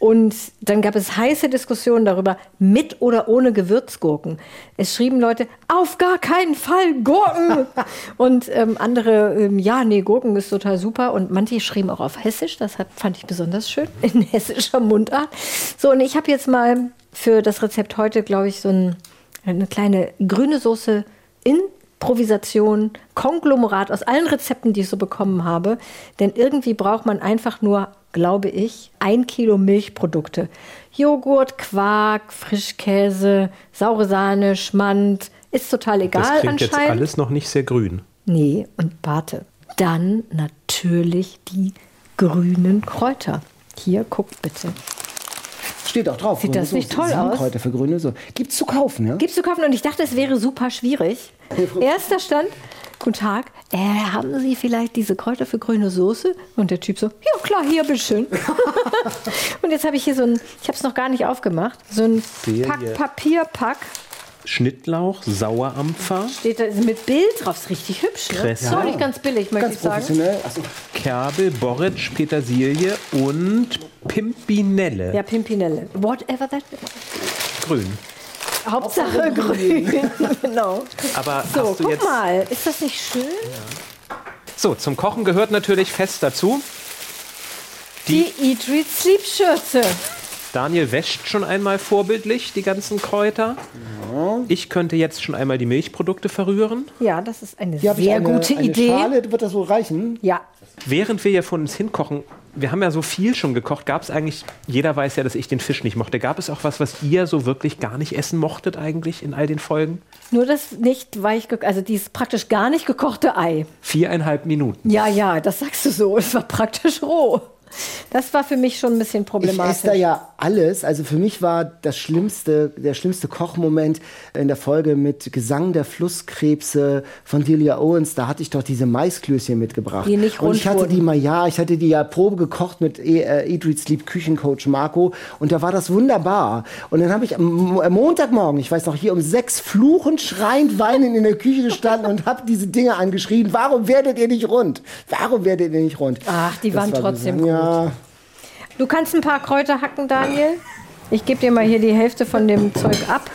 Und dann gab es heiße Diskussionen darüber, mit oder ohne Gewürzgurken. Es schrieben Leute, auf gar keinen Fall Gurken. und ähm, andere, ähm, ja, nee, Gurken ist total super. Und manche schrieben auch auf Hessisch, das hat, fand ich besonders schön, in hessischer Mundart. So, und ich habe jetzt mal für das Rezept heute, glaube ich, so ein eine kleine grüne Soße Improvisation, Konglomerat aus allen Rezepten, die ich so bekommen habe. Denn irgendwie braucht man einfach nur, glaube ich, ein Kilo Milchprodukte. Joghurt, Quark, Frischkäse, saure Sahne, Schmand. Ist total egal Das klingt jetzt anscheinend. alles noch nicht sehr grün. Nee, und warte. Dann natürlich die grünen Kräuter. Hier, guckt bitte. Steht auch drauf. Sieht grüne das nicht Soße. toll aus? Kräuter für grüne Soße. Gibt's zu kaufen, ja? Gibt's zu kaufen und ich dachte, es wäre super schwierig. Erster Stand, guten Tag, äh, haben Sie vielleicht diese Kräuter für grüne Soße? Und der Typ so, ja klar, hier, bitteschön. und jetzt habe ich hier so ein, ich habe es noch gar nicht aufgemacht, so ein Pack. Papierpack, Schnittlauch, Sauerampfer, steht da mit Bild drauf, ist richtig hübsch. Ne? Kresse. Ist auch nicht ganz billig, möchte Ganz ich sagen. professionell. Achso, Kerbel, Borretsch, Petersilie und Pimpinelle. Ja, Pimpinelle. Whatever that Grün. Hauptsache grün. genau. Aber So, hast du guck jetzt. mal, ist das nicht schön? So, zum Kochen gehört natürlich fest dazu. Die Eat, Read, Sleep Schürze. Daniel wäscht schon einmal vorbildlich die ganzen Kräuter. Ich könnte jetzt schon einmal die Milchprodukte verrühren. Ja, das ist eine Hier sehr eine, gute eine Idee. Schale. Wird das wohl reichen? Ja, Während wir hier von uns hinkochen, wir haben ja so viel schon gekocht, gab es eigentlich, jeder weiß ja, dass ich den Fisch nicht mochte. Gab es auch was, was ihr so wirklich gar nicht essen mochtet eigentlich in all den Folgen? nur das nicht weich, also dieses praktisch gar nicht gekochte Ei. Viereinhalb Minuten. Ja, ja, das sagst du so. Es war praktisch roh. Das war für mich schon ein bisschen Ich problematisch. esse da ja alles. Also für mich war das schlimmste, der schlimmste Kochmoment in der Folge mit Gesang der Flusskrebse von Delia Owens. Da hatte ich doch diese Maisklößchen mitgebracht. Die nicht Und rund ich hatte wurden. die mal, ja, ich hatte die ja Probe gekocht mit E- äh, Eat, Read, Sleep Küchencoach Marco. Und da war das wunderbar. Und dann habe ich am am Montagmorgen, ich weiß noch, hier um sechs fluchend, schreiend, weinend in der Küche gestanden und habe diese Dinge angeschrien. Warum werdet ihr nicht rund? Warum werdet ihr nicht rund? Ach, die Das waren war trotzdem gut. Ja. Du kannst ein paar Kräuter hacken, Daniel. Ich gebe dir mal hier die Hälfte von dem Zeug ab.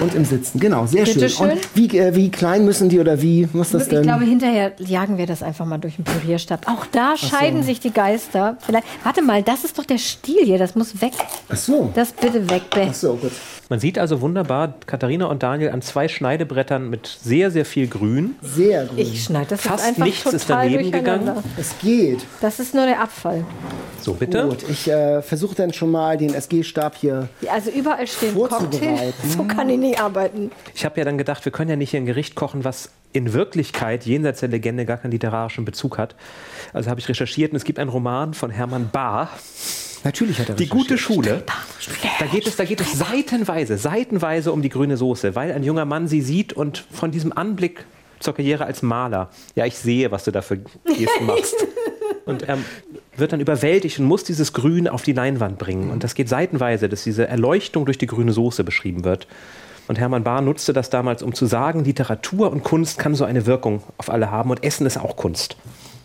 Und im Sitzen, genau, sehr Bitte schön. schön. Und wie, äh, wie klein müssen die oder wie muss das Ich denn? glaube, hinterher jagen wir das einfach mal durch den Pürierstab. Auch da scheiden sich die Geister. Vielleicht, warte mal, das ist doch der Stiel hier. Das muss weg. Ach so. Das bitte weg, Beth. Ach so, gut. Man sieht also wunderbar Katharina und Daniel an zwei Schneidebrettern mit sehr, sehr viel Grün. Sehr grün. Ich schneide das Fast einfach nichts total ist daneben durcheinander. gegangen. es geht. Das ist nur der Abfall. So, bitte. Gut, ich äh, versuche dann schon mal den SG-Stab hier. Ja, Also überall stehen Cocktail. Vorzubereiten. So kann ich nicht arbeiten. Ich habe ja dann gedacht, wir können ja nicht hier ein Gericht kochen, was in Wirklichkeit jenseits der Legende gar keinen literarischen Bezug hat. Also habe ich recherchiert und es gibt einen Roman von Hermann Bahr, Natürlich hat er Die gute. Schule. Da geht, es, da geht es seitenweise, seitenweise um die grüne Soße, weil ein junger Mann sie sieht und von diesem Anblick zur Karriere als Maler, ja, ich sehe, was du da für Gesten machst. Und er wird dann überwältigt und muss dieses Grün auf die Leinwand bringen. Und das geht seitenweise, dass diese Erleuchtung durch die grüne Soße beschrieben wird. Und Hermann Bahr nutzte das damals, um zu sagen, Literatur und Kunst kann so eine Wirkung auf alle haben und Essen ist auch Kunst.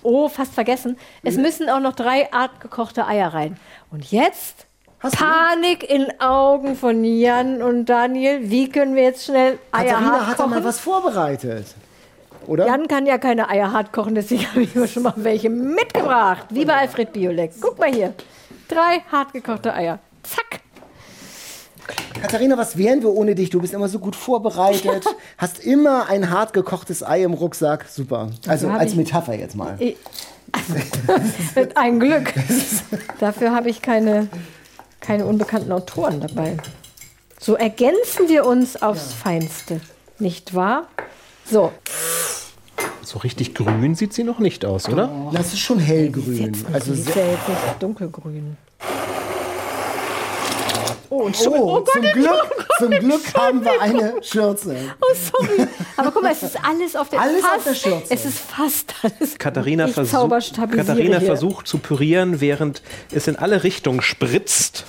Oh, fast vergessen. Es müssen auch noch drei Art gekochte Eier rein. Und jetzt Hast du? Panik in Augen von Jan und Daniel. Wie können wir jetzt schnell Eier Katharina hart hat da mal was vorbereitet. Oder? Jan kann ja keine Eier hart kochen, deswegen habe ich mir schon mal welche mitgebracht. Wie bei Alfred Biolek. Guck mal hier. Drei hart gekochte Eier. Zack. Katharina, was wären wir ohne dich? Du bist immer so gut vorbereitet. Hast immer ein hart gekochtes Ei im Rucksack. Super. Also als Metapher jetzt mal. Ein Glück. Dafür habe ich keine, keine unbekannten Autoren dabei. So ergänzen wir uns aufs Feinste. Nicht wahr? So. So richtig grün sieht sie noch nicht aus, oder? Das ist schon hellgrün. Jetzt, Also die ist sehr, ja jetzt nicht dunkelgrün. Oh, oh, Entschuldigung. zum Glück, zum Glück haben wir eine Schürze. Oh, sorry. Aber guck mal, es ist alles auf der Alles fast, auf der Schürze. Es ist fast alles. Katharina, versuch, Katharina versucht zu pürieren, während es in alle Richtungen spritzt.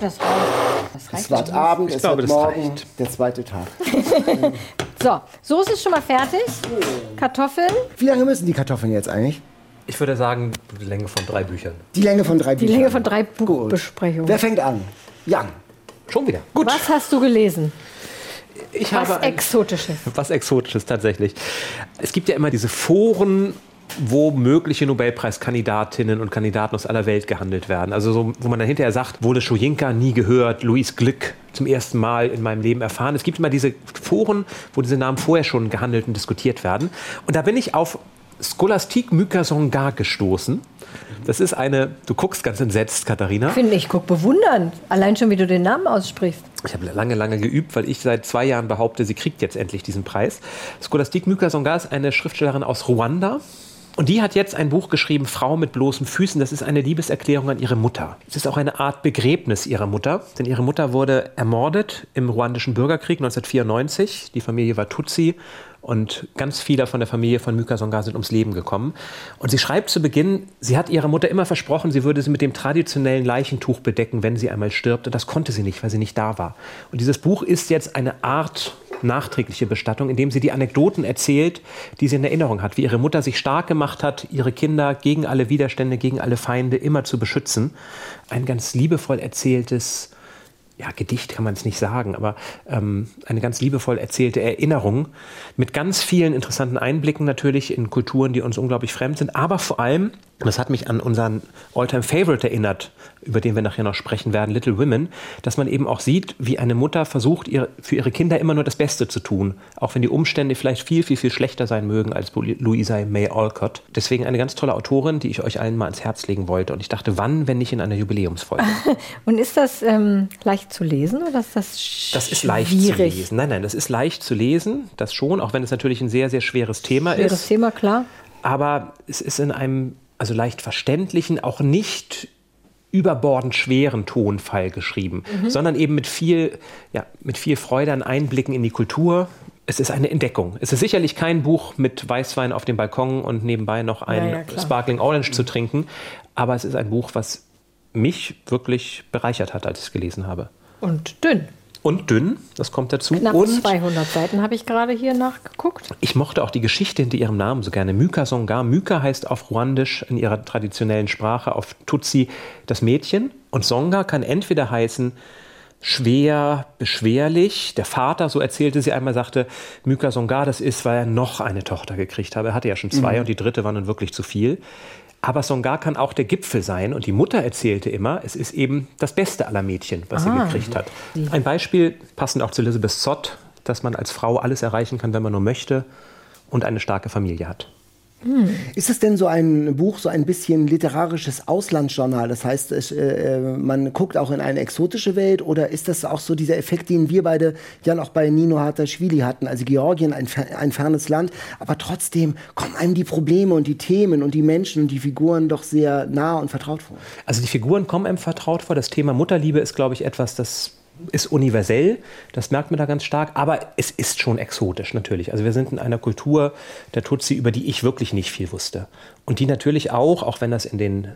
Das reicht. Es wird. Abend, Ich es glaube, wird das morgen reicht. der zweite Tag. So, Soße ist schon mal fertig. Kartoffeln. Wie lange müssen die Kartoffeln jetzt eigentlich? Ich würde sagen, die Länge von drei Büchern. Die Länge von drei Die Büchern. Länge von drei. Buchbesprechungen. Wer fängt an? Jan. Schon wieder. Gut. Was hast du gelesen? Ich Was habe ein, Exotisches. was Exotisches tatsächlich. Es gibt ja immer diese Foren, wo mögliche Nobelpreiskandidatinnen und Kandidaten aus aller Welt gehandelt werden. Also so, wo man dann hinterher sagt, Wole Schojinka nie gehört, Luis Glück zum ersten Mal in meinem Leben erfahren. Es gibt immer diese Foren, wo diese Namen vorher schon gehandelt und diskutiert werden. Und da bin ich auf Scholastique Mykasonga gestoßen. Das ist eine, du guckst ganz entsetzt, Katharina. Finde ich, guck bewundernd. Allein schon, wie du den Namen aussprichst. Ich habe lange, lange geübt, weil ich seit zwei Jahren behaupte, sie kriegt jetzt endlich diesen Preis. Scholastique Mykasonga ist eine Schriftstellerin aus Ruanda. Und die hat jetzt ein Buch geschrieben, Frau mit bloßen Füßen. Das ist eine Liebeserklärung an ihre Mutter. Es ist auch eine Art Begräbnis ihrer Mutter, denn ihre Mutter wurde ermordet im ruandischen Bürgerkrieg 1994. Die Familie war Tutsi und ganz viele von der Familie von Mykasonga sind ums Leben gekommen. Und sie schreibt zu Beginn, sie hat ihrer Mutter immer versprochen, sie würde sie mit dem traditionellen Leichentuch bedecken, wenn sie einmal stirbt. Und das konnte sie nicht, weil sie nicht da war. Und dieses Buch ist jetzt eine Art nachträgliche Bestattung, indem sie die Anekdoten erzählt, die sie in Erinnerung hat, wie ihre Mutter sich stark gemacht hat, ihre Kinder gegen alle Widerstände, gegen alle Feinde immer zu beschützen. Ein ganz liebevoll erzähltes ja, Gedicht kann man es nicht sagen, aber ähm, eine ganz liebevoll erzählte Erinnerung mit ganz vielen interessanten Einblicken natürlich in Kulturen, die uns unglaublich fremd sind, aber vor allem, das hat mich an unseren Alltime Favorite erinnert, über den wir nachher noch sprechen werden, Little Women, dass man eben auch sieht, wie eine Mutter versucht, ihr, für ihre Kinder immer nur das Beste zu tun, auch wenn die Umstände vielleicht viel, viel, viel schlechter sein mögen als Louisa May Alcott. Deswegen eine ganz tolle Autorin, die ich euch allen mal ans Herz legen wollte. Und ich dachte, wann, wenn nicht in einer Jubiläumsfolge? Und ist das ähm, leicht zu lesen oder ist das sch- Das ist leicht schwierig? zu lesen. Nein, nein, das ist leicht zu lesen, das schon, auch wenn es natürlich ein sehr, sehr schweres Thema Schweres ist. Thema, klar. Aber es ist in einem also leicht verständlichen, auch nicht überbordend schweren Tonfall geschrieben, sondern eben mit viel, ja, mit viel Freude an Einblicken in die Kultur. Es ist eine Entdeckung. Es ist sicherlich kein Buch mit Weißwein auf dem Balkon und nebenbei noch ein Ja, ja. Sparkling Orange zu trinken. Aber es ist ein Buch, was mich wirklich bereichert hat, als ich es gelesen habe. Und dünn. Und dünn, das kommt dazu. Knapp und 200 Seiten habe ich gerade hier nachgeguckt. ich mochte auch die Geschichte hinter ihrem Namen so gerne. Myka Songa. Myka heißt auf Ruandisch in ihrer traditionellen Sprache, auf Tutsi, das Mädchen. Und Songa kann entweder heißen schwer, beschwerlich. Der Vater, so erzählte sie einmal, sagte, Myka Songa, das ist, weil er noch eine Tochter gekriegt habe. Er hatte ja schon zwei und die dritte war nun wirklich zu viel. Aber Songa kann auch der Gipfel sein. Und die Mutter erzählte immer, es ist eben das Beste aller Mädchen, was sie gekriegt hat. Ein Beispiel, passend auch zu Elizabeth Zott, dass man als Frau alles erreichen kann, wenn man nur möchte und eine starke Familie hat. Ist es denn so ein Buch, so ein bisschen literarisches Auslandsjournal? Das heißt, es, äh, man guckt auch in eine exotische Welt oder ist das auch so dieser Effekt, den wir beide ja auch bei Nino Hartaschvili hatten? Also Georgien, ein, ein fernes Land, aber trotzdem kommen einem die Probleme und die Themen und die Menschen und die Figuren doch sehr nah und vertraut vor. Also die Figuren kommen einem vertraut vor. Das Thema Mutterliebe ist, glaube ich, etwas, das ist universell. Das merkt man da ganz stark. Aber es ist schon exotisch, natürlich. Also wir sind in einer Kultur der Tutsi, über die ich wirklich nicht viel wusste. Und die natürlich auch, auch wenn das in den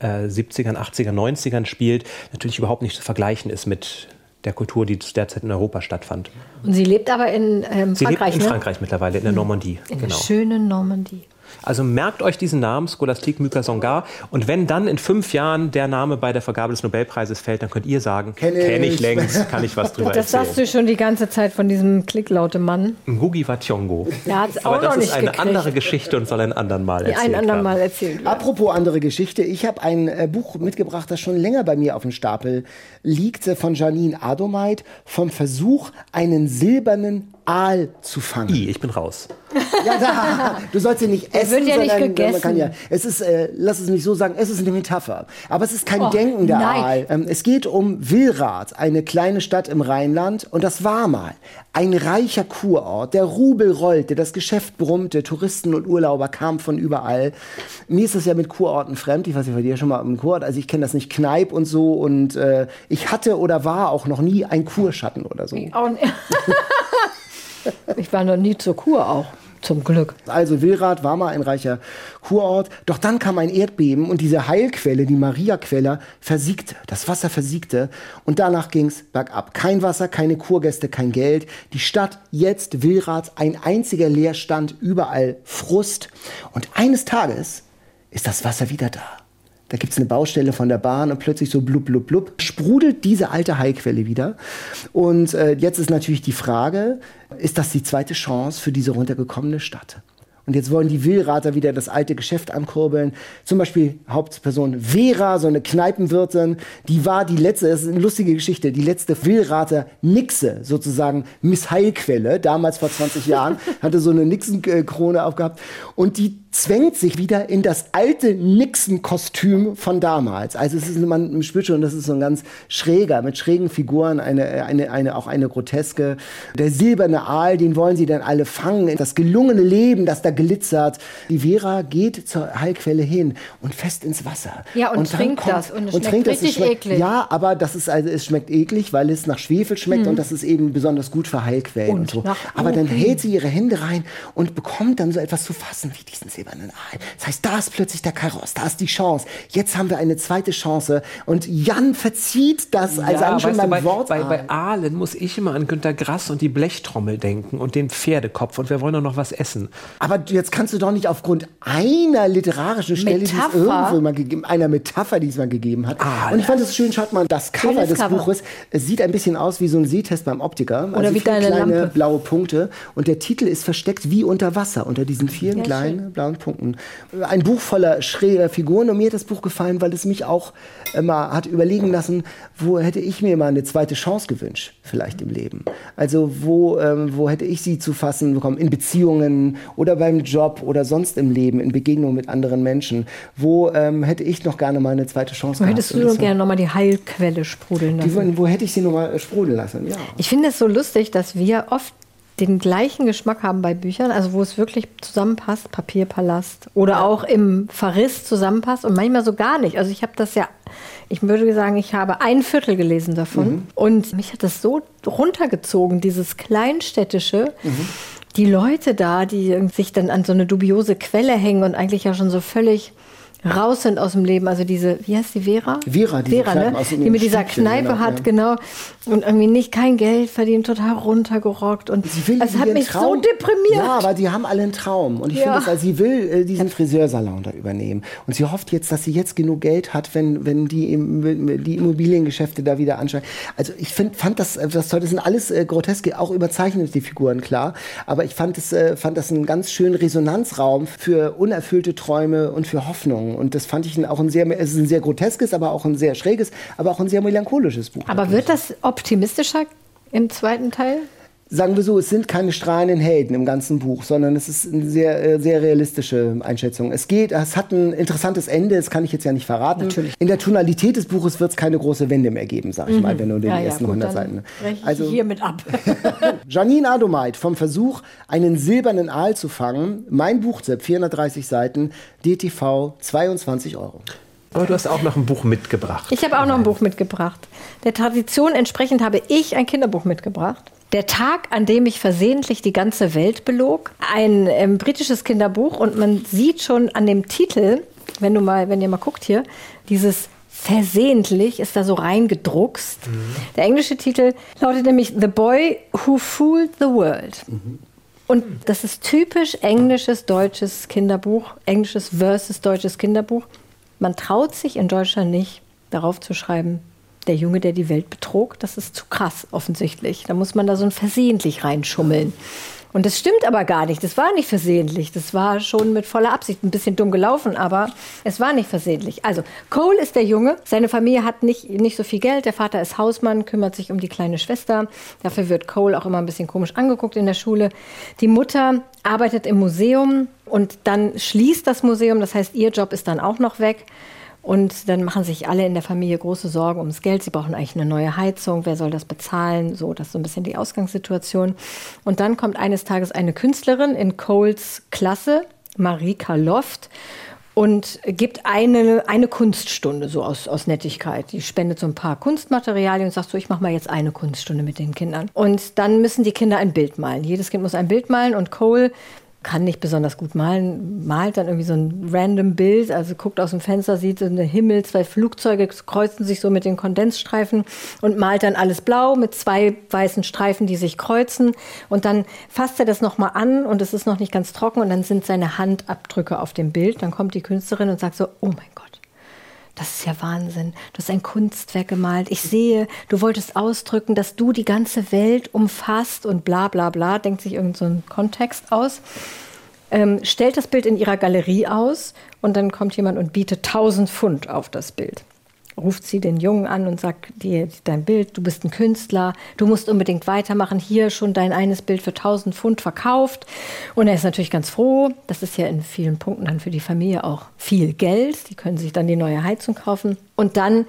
äh, 70ern, 80ern, 90ern spielt, natürlich überhaupt nicht zu vergleichen ist mit der Kultur, die zu der Zeit in Europa stattfand. Und sie lebt aber in ähm, Sie Frankreich, lebt in ne? Frankreich mittlerweile, in der Normandie. In genau. der schönen Normandie. Also merkt euch diesen Namen, Scholastique Myka Songa. Und wenn dann in fünf Jahren der Name bei der Vergabe des Nobelpreises fällt, dann könnt ihr sagen, Kenn kenn ich. längst, kann ich was drüber Das sagst erzählen. du schon die ganze Zeit von diesem klicklaute Mann. Ngugi wa Thiong'o. Der hat's auch Aber das noch ist eine gekriegt. andere Geschichte und soll ein anderen Mal Die erzählt ein andermal werden. erzählt. werden. Apropos andere Geschichte, ich habe ein äh, Buch mitgebracht, das schon länger bei mir auf dem Stapel liegt, äh, von Janine Adomait, vom Versuch, einen silbernen Aal zu fangen. I, ich bin raus. Ja, da, du sollst ihn nicht essen, wird ja nicht sondern gegessen. man kann ja, es ist, äh, lass es nicht so sagen, es ist eine Metapher. Aber es ist kein Oh, denkender nein. Aal. Ähm, es geht um Willrath, eine kleine Stadt im Rheinland. Und das war mal ein reicher Kurort. Der Rubel rollte, das Geschäft brummte, Touristen und Urlauber kamen von überall. Mir ist das ja mit Kurorten fremd. Ich weiß nicht, war dir schon mal im Kurort? Also ich kenne das nicht, Kneipp und so. Und äh, ich hatte oder war auch noch nie ein Kurschatten oder so. Auch nicht. ich war noch nie zur Kur auch, zum Glück. Also Willrath war mal ein reicher Kurort, doch dann kam ein Erdbeben und diese Heilquelle, die Mariaquelle, versiegte. Das Wasser versiegte und danach ging's bergab. Kein Wasser, keine Kurgäste, kein Geld. Die Stadt jetzt Willrath, ein einziger Leerstand, überall Frust. Und eines Tages ist das Wasser wieder da. Da gibt's eine Baustelle von der Bahn und plötzlich so blub, blub, blub, sprudelt diese alte Heilquelle wieder. Und äh, jetzt ist natürlich die Frage, ist das die zweite Chance für diese runtergekommene Stadt? Und jetzt wollen die Willrater wieder das alte Geschäft ankurbeln. Zum Beispiel Hauptperson Vera, so eine Kneipenwirtin, die war die letzte, das ist eine lustige Geschichte, die letzte Willrater Nixe, sozusagen Miss Heilquelle, damals vor 20 Jahren, hatte so eine Nixon-Krone aufgehabt. Und die zwängt sich wieder in das alte Nixon-Kostüm von damals. Also es ist, man spürt schon, das ist so ein ganz schräger, mit schrägen Figuren, eine, eine, eine, auch eine groteske. Der silberne Aal, den wollen sie dann alle fangen. Das gelungene Leben, das da glitzert. Die Vera geht zur Heilquelle hin und fest ins Wasser. Ja, und dann trinkt das. Und es schmeckt trinkt das. Es richtig eklig. Ja, aber das ist also, es schmeckt eklig, weil es nach Schwefel schmeckt und das ist eben besonders gut für Heilquellen und, Und so. Aber dann hält sie ihre Hände rein und bekommt dann so etwas zu fassen wie diesen silbernen Aal. Das heißt, da ist plötzlich der Karos, da ist die Chance. Jetzt haben wir eine zweite Chance und Jan verzieht das, als ja, schon bei, Wort. bei, bei Aalen muss ich immer an Günter Grass und die Blechtrommel denken und den Pferdekopf und wir wollen doch noch was essen. Aber jetzt kannst du doch nicht aufgrund einer literarischen Stelle, die es Metapher. irgendwo mal gegeben, einer Metapher, die es mal gegeben hat. Und ich fand es schön, schaut mal, das Cover Schönes des Cover. Buches, es sieht ein bisschen aus wie so ein Sehtest beim Optiker. Also Oder wie deine kleine Lampe. blaue Punkte. Und der Titel ist versteckt wie unter Wasser, unter diesen vielen Ja, kleinen blauen Punkten. Ein Buch voller schräger Figuren. Und mir hat das Buch gefallen, weil es mich auch immer hat überlegen lassen, wo hätte ich mir mal eine zweite Chance gewünscht, vielleicht im Leben. Also wo, ähm, wo hätte ich sie zu fassen bekommen? In Beziehungen oder beim Job oder sonst im Leben, in Begegnung mit anderen Menschen. Wo ähm, hätte ich noch gerne mal eine zweite Chance Wo gehabt? hättest du so gerne nochmal die Heilquelle sprudeln die, lassen? wo, wo hätte ich sie noch mal sprudeln lassen? Ja. Ich finde es so lustig, dass wir oft den gleichen Geschmack haben bei Büchern, also wo es wirklich zusammenpasst, Papierpalast oder auch im Verriss zusammenpasst und manchmal so gar nicht. Also ich habe das ja, ich würde sagen, ich habe ein Viertel gelesen davon und mich hat das so runtergezogen, dieses kleinstädtische. Die Leute da, die sich dann an so eine dubiose Quelle hängen und eigentlich ja schon so völlig raus sind aus dem Leben. Also diese, wie heißt die Vera? Vera, diese Vera, ne? die mit dieser Stübchen, Kneipe genau, hat, ja. genau. Und irgendwie nicht kein Geld verdient, total runtergerockt. Und Sie will es hat mich so Traum- deprimiert. Ja, aber die haben alle einen Traum. Und ich Ja. finde also sie will äh, diesen Friseursalon da übernehmen. Und sie hofft jetzt, dass sie jetzt genug Geld hat, wenn, wenn die, die Immobiliengeschäfte da wieder ansteigen. Also ich find, fand das, äh, das toll. Das sind alles äh, groteske, auch überzeichnet die Figuren, klar. Aber ich fand, es, äh, fand das einen ganz schönen Resonanzraum für unerfüllte Träume und für Hoffnungen. Und das fand ich auch ein sehr, es ist ein sehr groteskes, aber auch ein sehr schräges, aber auch ein sehr melancholisches Buch. Aber wird das optimistischer im zweiten Teil? Sagen wir so, es sind keine strahlenden Helden im ganzen Buch, sondern es ist eine sehr, äh, sehr realistische Einschätzung. Es geht, es hat ein interessantes Ende, das kann ich jetzt ja nicht verraten. Natürlich. In der Tonalität des Buches wird es keine große Wende mehr geben, sag ich mal, wenn du den Mhm. Ja, ja, ersten gut, 100 dann Seiten. ich Also hiermit ab. Janine Adomait vom Versuch, einen silbernen Aal zu fangen. Mein Buchtipp, 430 Seiten, DTV, 22 Euro. Aber du hast auch noch ein Buch mitgebracht. Ich habe auch noch ein Buch mitgebracht. Der Tradition entsprechend habe ich ein Kinderbuch mitgebracht. Der Tag, an dem ich versehentlich die ganze Welt belog. Ein ähm, britisches Kinderbuch und man sieht schon an dem Titel, wenn du mal, wenn ihr mal guckt hier, dieses versehentlich ist da so reingedruckst. Der englische Titel lautet nämlich The Boy Who Fooled the World. Und das ist typisch englisches, deutsches Kinderbuch, englisches versus deutsches Kinderbuch. Man traut sich in Deutschland nicht, darauf zu schreiben, der Junge, der die Welt betrog. Das ist zu krass, offensichtlich. Da muss man da so ein versehentlich reinschummeln. Und das stimmt aber gar nicht. Das war nicht versehentlich. Das war schon mit voller Absicht. Ein bisschen dumm gelaufen, aber es war nicht versehentlich. Also, Cole ist der Junge. Seine Familie hat nicht, nicht so viel Geld. Der Vater ist Hausmann, kümmert sich um die kleine Schwester. Dafür wird Cole auch immer ein bisschen komisch angeguckt in der Schule. Die Mutter arbeitet im Museum und dann schließt das Museum. Das heißt, ihr Job ist dann auch noch weg. Und dann machen sich alle in der Familie große Sorgen ums Geld. Sie brauchen eigentlich eine neue Heizung. Wer soll das bezahlen? So, das ist so ein bisschen die Ausgangssituation. Und dann kommt eines Tages eine Künstlerin in Coles Klasse, Marika Loft, und gibt eine, eine Kunststunde so aus, aus Nettigkeit. Die spendet so ein paar Kunstmaterialien und sagt so, ich mache mal jetzt eine Kunststunde mit den Kindern. Und dann müssen die Kinder ein Bild malen. Jedes Kind muss ein Bild malen und Cole kann nicht besonders gut malen, malt dann irgendwie so ein random Bild, also guckt aus dem Fenster, sieht so einen Himmel, zwei Flugzeuge kreuzen sich so mit den Kondensstreifen und malt dann alles blau mit zwei weißen Streifen, die sich kreuzen und dann fasst er das nochmal an und es ist noch nicht ganz trocken und dann sind seine Handabdrücke auf dem Bild. Dann kommt die Künstlerin und sagt so, oh mein Gott das ist ja Wahnsinn. Du hast ein Kunstwerk gemalt. Ich sehe, du wolltest ausdrücken, dass du die ganze Welt umfasst und bla bla bla, denkt sich irgendein so Kontext aus. Ähm, stellt das Bild in ihrer Galerie aus und dann kommt jemand und bietet 1000 Pfund auf das Bild ruft sie den Jungen an und sagt dir dein Bild, du bist ein Künstler, du musst unbedingt weitermachen, hier schon dein eines Bild für 1000 Pfund verkauft. Und er ist natürlich ganz froh, das ist ja in vielen Punkten dann für die Familie auch viel Geld, die können sich dann die neue Heizung kaufen. Und dann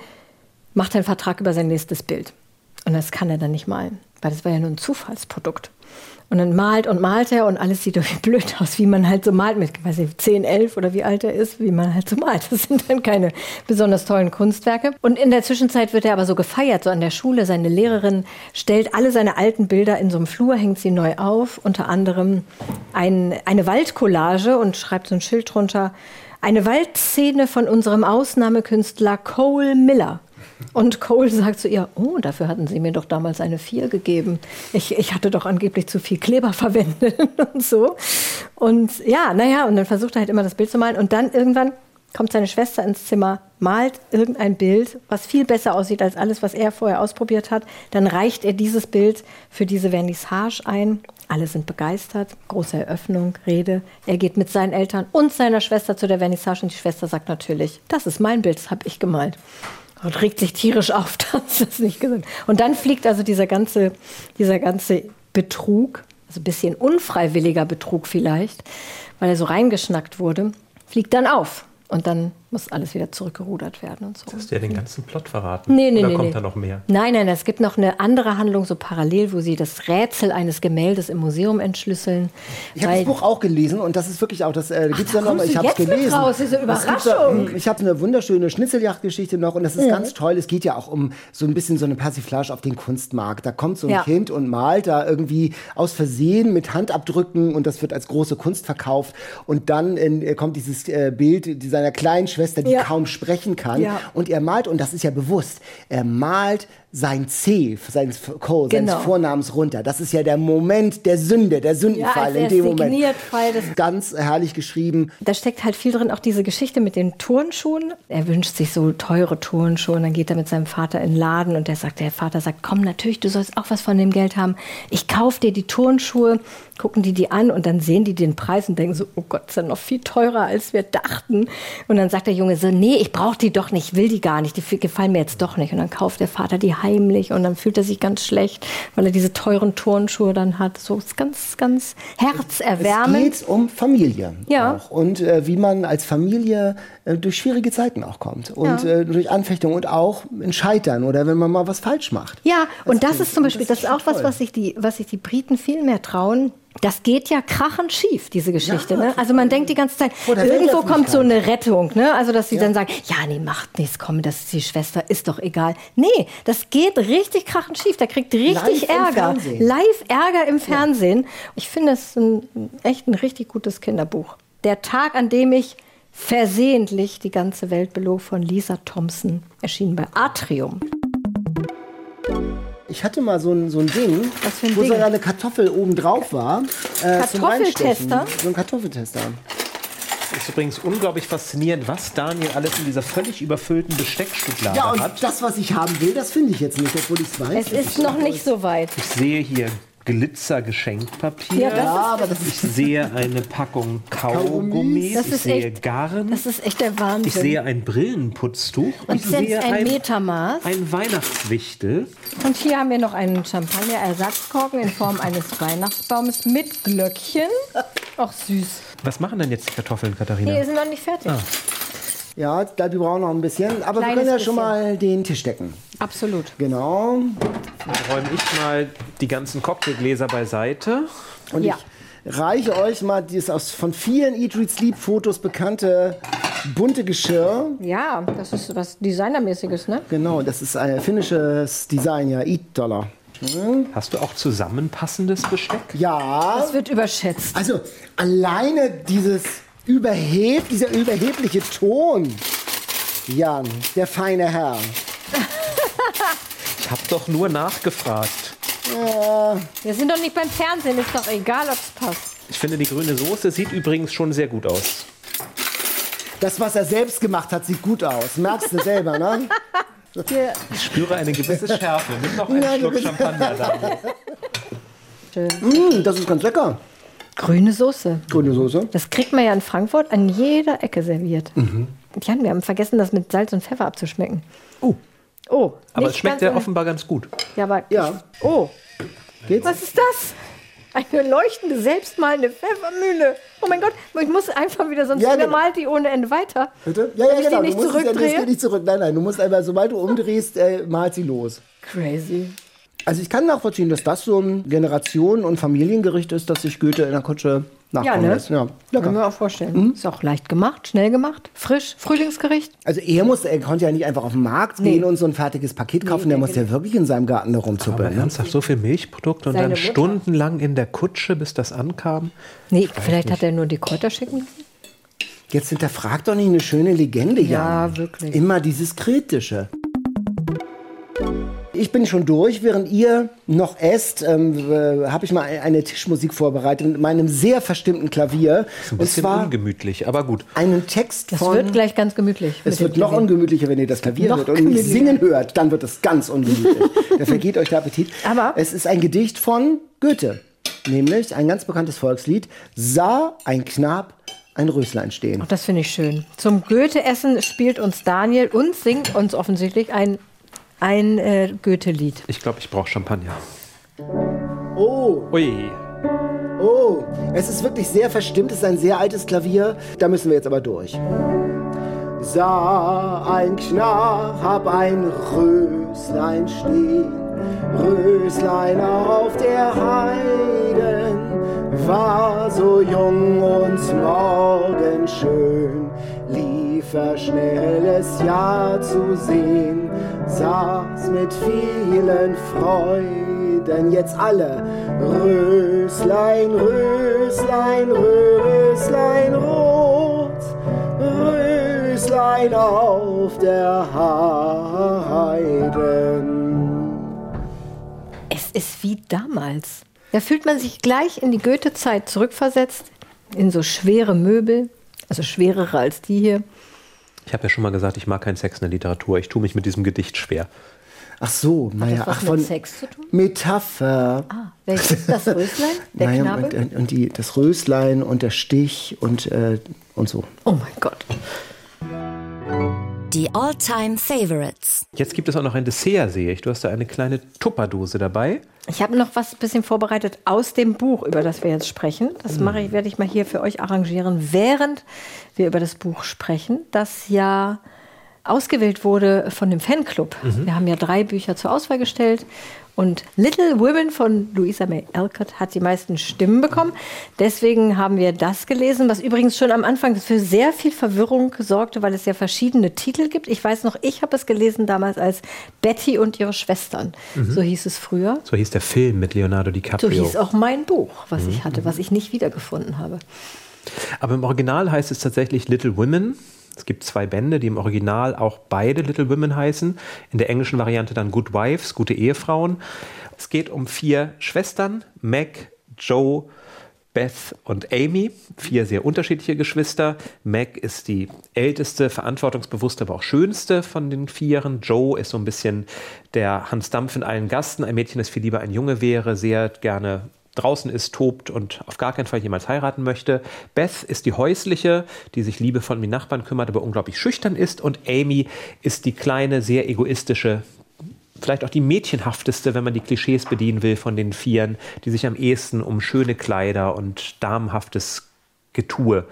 macht er einen Vertrag über sein nächstes Bild. Und das kann er dann nicht malen, weil das war ja nur ein Zufallsprodukt. Und dann malt und malt er und alles sieht irgendwie blöd aus, wie man halt so malt mit, weiß ich, 10, 11 oder wie alt er ist, wie man halt so malt. Das sind dann keine besonders tollen Kunstwerke. Und in der Zwischenzeit wird er aber so gefeiert, so an der Schule. Seine Lehrerin stellt alle seine alten Bilder in so einem Flur, hängt sie neu auf, unter anderem ein, eine Waldcollage und schreibt so ein Schild drunter. Eine Waldszene von unserem Ausnahmekünstler Cole Miller. Und Cole sagt zu ihr, oh, dafür hatten Sie mir doch damals eine 4 gegeben. Ich, ich hatte doch angeblich zu viel Kleber verwendet und so. Und ja, naja, und dann versucht er halt immer das Bild zu malen. Und dann irgendwann kommt seine Schwester ins Zimmer, malt irgendein Bild, was viel besser aussieht als alles, was er vorher ausprobiert hat. Dann reicht er dieses Bild für diese Vernissage ein. Alle sind begeistert. Große Eröffnung, Rede. Er geht mit seinen Eltern und seiner Schwester zu der Vernissage und die Schwester sagt natürlich, das ist mein Bild, das habe ich gemalt und regt sich tierisch auf, dass das nicht gesund. Und dann fliegt also dieser ganze, dieser ganze Betrug, also ein bisschen unfreiwilliger Betrug vielleicht, weil er so reingeschnackt wurde, fliegt dann auf. Und dann muss alles wieder zurückgerudert werden und so. Hast du ja den ganzen Plot verraten? Nee, nee, Oder nee. kommt nee. da noch mehr? Nein, nein, es gibt noch eine andere Handlung so parallel, wo sie das Rätsel eines Gemäldes im Museum entschlüsseln. Ich habe das Buch auch gelesen und das ist wirklich auch, das äh, gibt's da ja noch, ich habe es gelesen. raus, diese gibt's da- Überraschung. ich habe eine wunderschöne Schnitzeljagdgeschichte noch und das ist ganz toll. Es geht ja auch um so ein bisschen so eine Persiflage auf den Kunstmarkt. Da kommt so ein Ja. Kind und malt da irgendwie aus Versehen mit Handabdrücken und das wird als große Kunst verkauft und dann äh, kommt dieses äh, Bild seiner kleinen Schwester, die Ja. kaum sprechen kann Ja. und er malt und das ist ja bewusst. Er malt sein C, seines Cole, Genau. seines Vornamens runter. Das ist ja der Moment der Sünde, der Ja, Sündenfall als in dem Moment. Fall des Ganz herrlich geschrieben. Da steckt halt viel drin, auch diese Geschichte mit den Turnschuhen. Er wünscht sich so teure Turnschuhe und dann geht er mit seinem Vater in den Laden und der sagt, der Vater sagt, komm natürlich, du sollst auch was von dem Geld haben. Ich kauf dir die Turnschuhe, gucken die die an und dann sehen die den Preis und denken so, oh Gott, ja noch viel teurer, als wir dachten. Und dann sagt der Junge so, nee, ich brauche die doch nicht, will die gar nicht, die gefallen mir jetzt doch nicht. Und dann kauft der Vater die heimlich und dann fühlt er sich ganz schlecht, weil er diese teuren Turnschuhe dann hat. So ist ganz, ganz herzerwärmend. Es geht um Familie Ja. auch und äh, wie man als Familie äh, durch schwierige Zeiten auch kommt und Ja. äh, durch Anfechtung und auch in Scheitern oder wenn man mal was falsch macht. Ja, und das ist zum das Beispiel, das ist auch was, toll. was sich die, was sich die Briten viel mehr trauen. Das geht ja krachend schief, diese Geschichte. Ja, ne? Also man denkt die ganze Zeit, irgendwo kommt so eine Rettung. Ne? Also dass sie dann sagen, ja, nee, macht nichts, komm, das ist die Schwester, ist doch egal. Nee, das geht richtig krachend schief. Da kriegt richtig Live Ärger. Live Ärger im Fernsehen. Ich finde es ein, echt ein richtig gutes Kinderbuch. Der Tag, an dem ich versehentlich die ganze Welt belog von Lisa Thompson, erschienen bei Atrium. Ich hatte mal so ein, so ein Ding, Was für ein wo Ding? so eine Kartoffel oben drauf war. Äh, zum Kartoffeltester? So ein Kartoffeltester. Das ist übrigens unglaublich faszinierend, was Daniel alles in dieser völlig überfüllten Besteckschublade Ja, und hat. das, was ich haben will, das finde ich jetzt nicht, obwohl ich es weiß. Es ist noch nicht so weit. Ich sehe hier Glitzergeschenkpapier. Ja, das Ja, aber das ich sehe eine Packung Kaugummis. Das ich ist sehe echt- Garn. Das ist echt der Wahnsinn. ich sehe ein Brillenputztuch. und ich jetzt sehe ein, ein, Metermaß. ein Weihnachtswichtel. Und hier haben wir noch einen Champagner-Ersatzkorken in Form eines Weihnachtsbaumes mit Glöckchen. Ach süß. Was machen denn jetzt die Kartoffeln, Katharina? Nee, sind noch nicht fertig. Ja, ich glaube, wir brauchen noch ein bisschen. Aber Kleines wir können ja schon bisschen. mal den Tisch decken. Absolut. Genau. Dann räume ich mal die ganzen Cocktailgläser beiseite. Und Ja. ich reiche euch mal dieses aus von vielen Eat, Read, Sleep Fotos bekannte bunte Geschirr. Ja, das ist was Designermäßiges, ne? Genau, das ist ein finnisches Design, ja, Eat Dollar. Hast du auch zusammenpassendes Besteck? Ja, Das wird überschätzt. also alleine dieses Überheb, dieser überhebliche Ton. Jan, der feine Herr. Ich habe doch nur nachgefragt. Wir sind doch nicht beim Fernsehen, ist doch egal, ob es passt. Ich finde, die grüne Soße sieht übrigens schon sehr gut aus. Das, was er selbst gemacht hat, sieht gut aus. Merkst du selber, ne? Ich spüre eine gewisse Schärfe. Nimm noch einen Nein, Schluck Champagner, Daniel. schön. Mm, das ist ganz lecker. Grüne Soße. Grüne Soße. Das kriegt man ja in Frankfurt an jeder Ecke serviert. Mhm. Jan, wir haben vergessen, das mit Salz und Pfeffer abzuschmecken. Oh, Oh, aber es schmeckt ja offenbar ganz gut. Ja, aber Ja. Oh, Geht's? was ist das? Eine leuchtende, selbstmalende Pfeffermühle. Oh mein Gott, ich muss einfach wieder, sonst Ja, genau. malt die ohne Ende weiter. Bitte? Ja, Wenn ja, ich genau. die nicht du musst es ja, nicht zurück. Nein, nein, du musst einfach, sobald du umdrehst, äh, malt sie los. Crazy. Also ich kann nachvollziehen, dass das so ein Generationen- und Familiengericht ist, das sich Goethe in der Kutsche nachkommen ne? lässt. Ja, Kann lecker. mir auch vorstellen. Mhm. Ist auch leicht gemacht, schnell gemacht, frisch, Frühlingsgericht. Also er musste, er konnte ja nicht einfach auf den Markt Nee. gehen und so ein fertiges Paket kaufen. der musste ja wirklich in seinem Garten da Aber rumzuppeln. Ne? ernsthaft, so viel Milchprodukte und Seine dann Mutter. stundenlang in der Kutsche, bis das ankam. Nee, vielleicht hat er nur die Kräuter schicken lassen. Jetzt hinterfragt doch nicht eine schöne Legende, Ja, Jan. wirklich. Immer dieses Kritische. Ich bin schon durch, während ihr noch esst, ähm, äh, habe ich mal eine Tischmusik vorbereitet mit meinem sehr verstimmten Klavier. Ein Und bisschen zwar ungemütlich, aber gut. einen Text Das von... wird gleich ganz gemütlich. Es wird noch Klavier. ungemütlicher, wenn ihr das Klavier Noch hört und mich singen hört, dann wird es ganz ungemütlich. da vergeht euch der Appetit. Aber- es ist ein Gedicht von Goethe, nämlich ein ganz bekanntes Volkslied. Sah ein Knab ein Röslein stehen. Ach, das finde ich schön. Zum Goethe-Essen spielt uns Daniel und singt uns offensichtlich ein, ein äh, Goethe-Lied. Ich glaube, ich brauche Champagner. Oh, Ui. oh, es ist wirklich sehr verstimmt, es ist ein sehr altes Klavier. Da müssen wir jetzt aber durch. Sah ein Knab ein Röslein stehen, Röslein auf der Heiden, war so jung und morgenschön, lief er schnell es ja zu sehen, saß mit vielen Freuden, jetzt alle, Röslein, Röslein, Röslein rot, Röslein auf der Heiden. Es ist wie damals. Da fühlt man sich gleich in die Goethe-Zeit zurückversetzt, in so schwere Möbel, also schwerere als die hier. Ich habe ja schon mal gesagt, ich mag keinen Sex in der Literatur. Ich tue mich mit diesem Gedicht schwer. Ach so, naja, was ach mit von Sex zu tun? Metapher. Ah, welches? Das Röslein? Der naja, Knabe? und, und die, das Röslein und der Stich und, äh, und so. oh mein Gott. Die All-Time Favorites. Jetzt gibt es auch noch ein Dessert, sehe ich. Du hast da eine kleine Tupperdose dabei. Ich habe noch was ein bisschen vorbereitet aus dem Buch, über das wir jetzt sprechen. Das mache ich, werde ich mal hier für euch arrangieren, während wir über das Buch sprechen, das ja ausgewählt wurde von dem Fanclub. Wir haben ja drei Bücher zur Auswahl gestellt und Little Women von Louisa May Alcott hat die meisten Stimmen bekommen. Deswegen haben wir das gelesen, was übrigens schon am Anfang für sehr viel Verwirrung sorgte, weil es ja verschiedene Titel gibt. Ich weiß noch, ich habe es gelesen damals als Betty und ihre Schwestern. So hieß es früher. So hieß der Film mit Leonardo So DiCaprio. hieß auch mein Buch, was ich hatte, was ich nicht wiedergefunden habe. Aber im Original heißt es tatsächlich Little Women. Es gibt zwei Bände, die im Original auch beide Little Women heißen. In der englischen Variante dann Good Wives, gute Ehefrauen. Es geht um vier Schwestern, Meg, Joe, Beth und Amy, vier sehr unterschiedliche Geschwister. Meg ist die älteste, verantwortungsbewusste, aber auch schönste von den Vieren. Joe ist so ein bisschen der Hans Dampf in allen Gasten. Ein Mädchen, das viel lieber ein Junge wäre, sehr gerne draußen ist, tobt und auf gar keinen Fall jemals heiraten möchte. Beth ist die häusliche, die sich liebevoll um die Nachbarn kümmert, aber unglaublich schüchtern ist. Und Amy ist die kleine, sehr egoistische, vielleicht auch die mädchenhafteste, wenn man die Klischees bedienen will von den Vieren, die sich am ehesten um schöne Kleider und damenhaftes Getue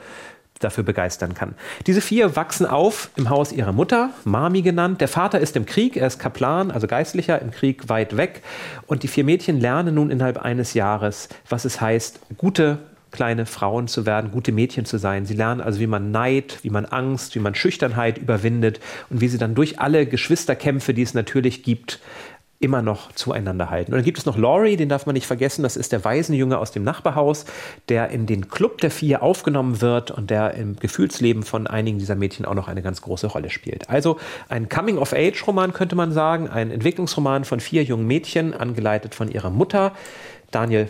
dafür begeistern kann. Diese vier wachsen auf im Haus ihrer Mutter, Mami genannt. Der Vater ist im Krieg, er ist Kaplan, also Geistlicher, im Krieg weit weg. Und die vier Mädchen lernen nun innerhalb eines Jahres, was es heißt, gute kleine Frauen zu werden, gute Mädchen zu sein. Sie lernen also, wie man Neid, wie man Angst, wie man Schüchternheit überwindet und wie sie dann durch alle Geschwisterkämpfe, die es natürlich gibt, immer noch zueinander halten. Und dann gibt es noch Laurie, den darf man nicht vergessen, das ist der Waisenjunge aus dem Nachbarhaus, der in den Club der Vier aufgenommen wird und der im Gefühlsleben von einigen dieser Mädchen auch noch eine ganz große Rolle spielt. Also ein Coming-of-Age-Roman könnte man sagen, ein Entwicklungsroman von vier jungen Mädchen, angeleitet von ihrer Mutter. Daniel,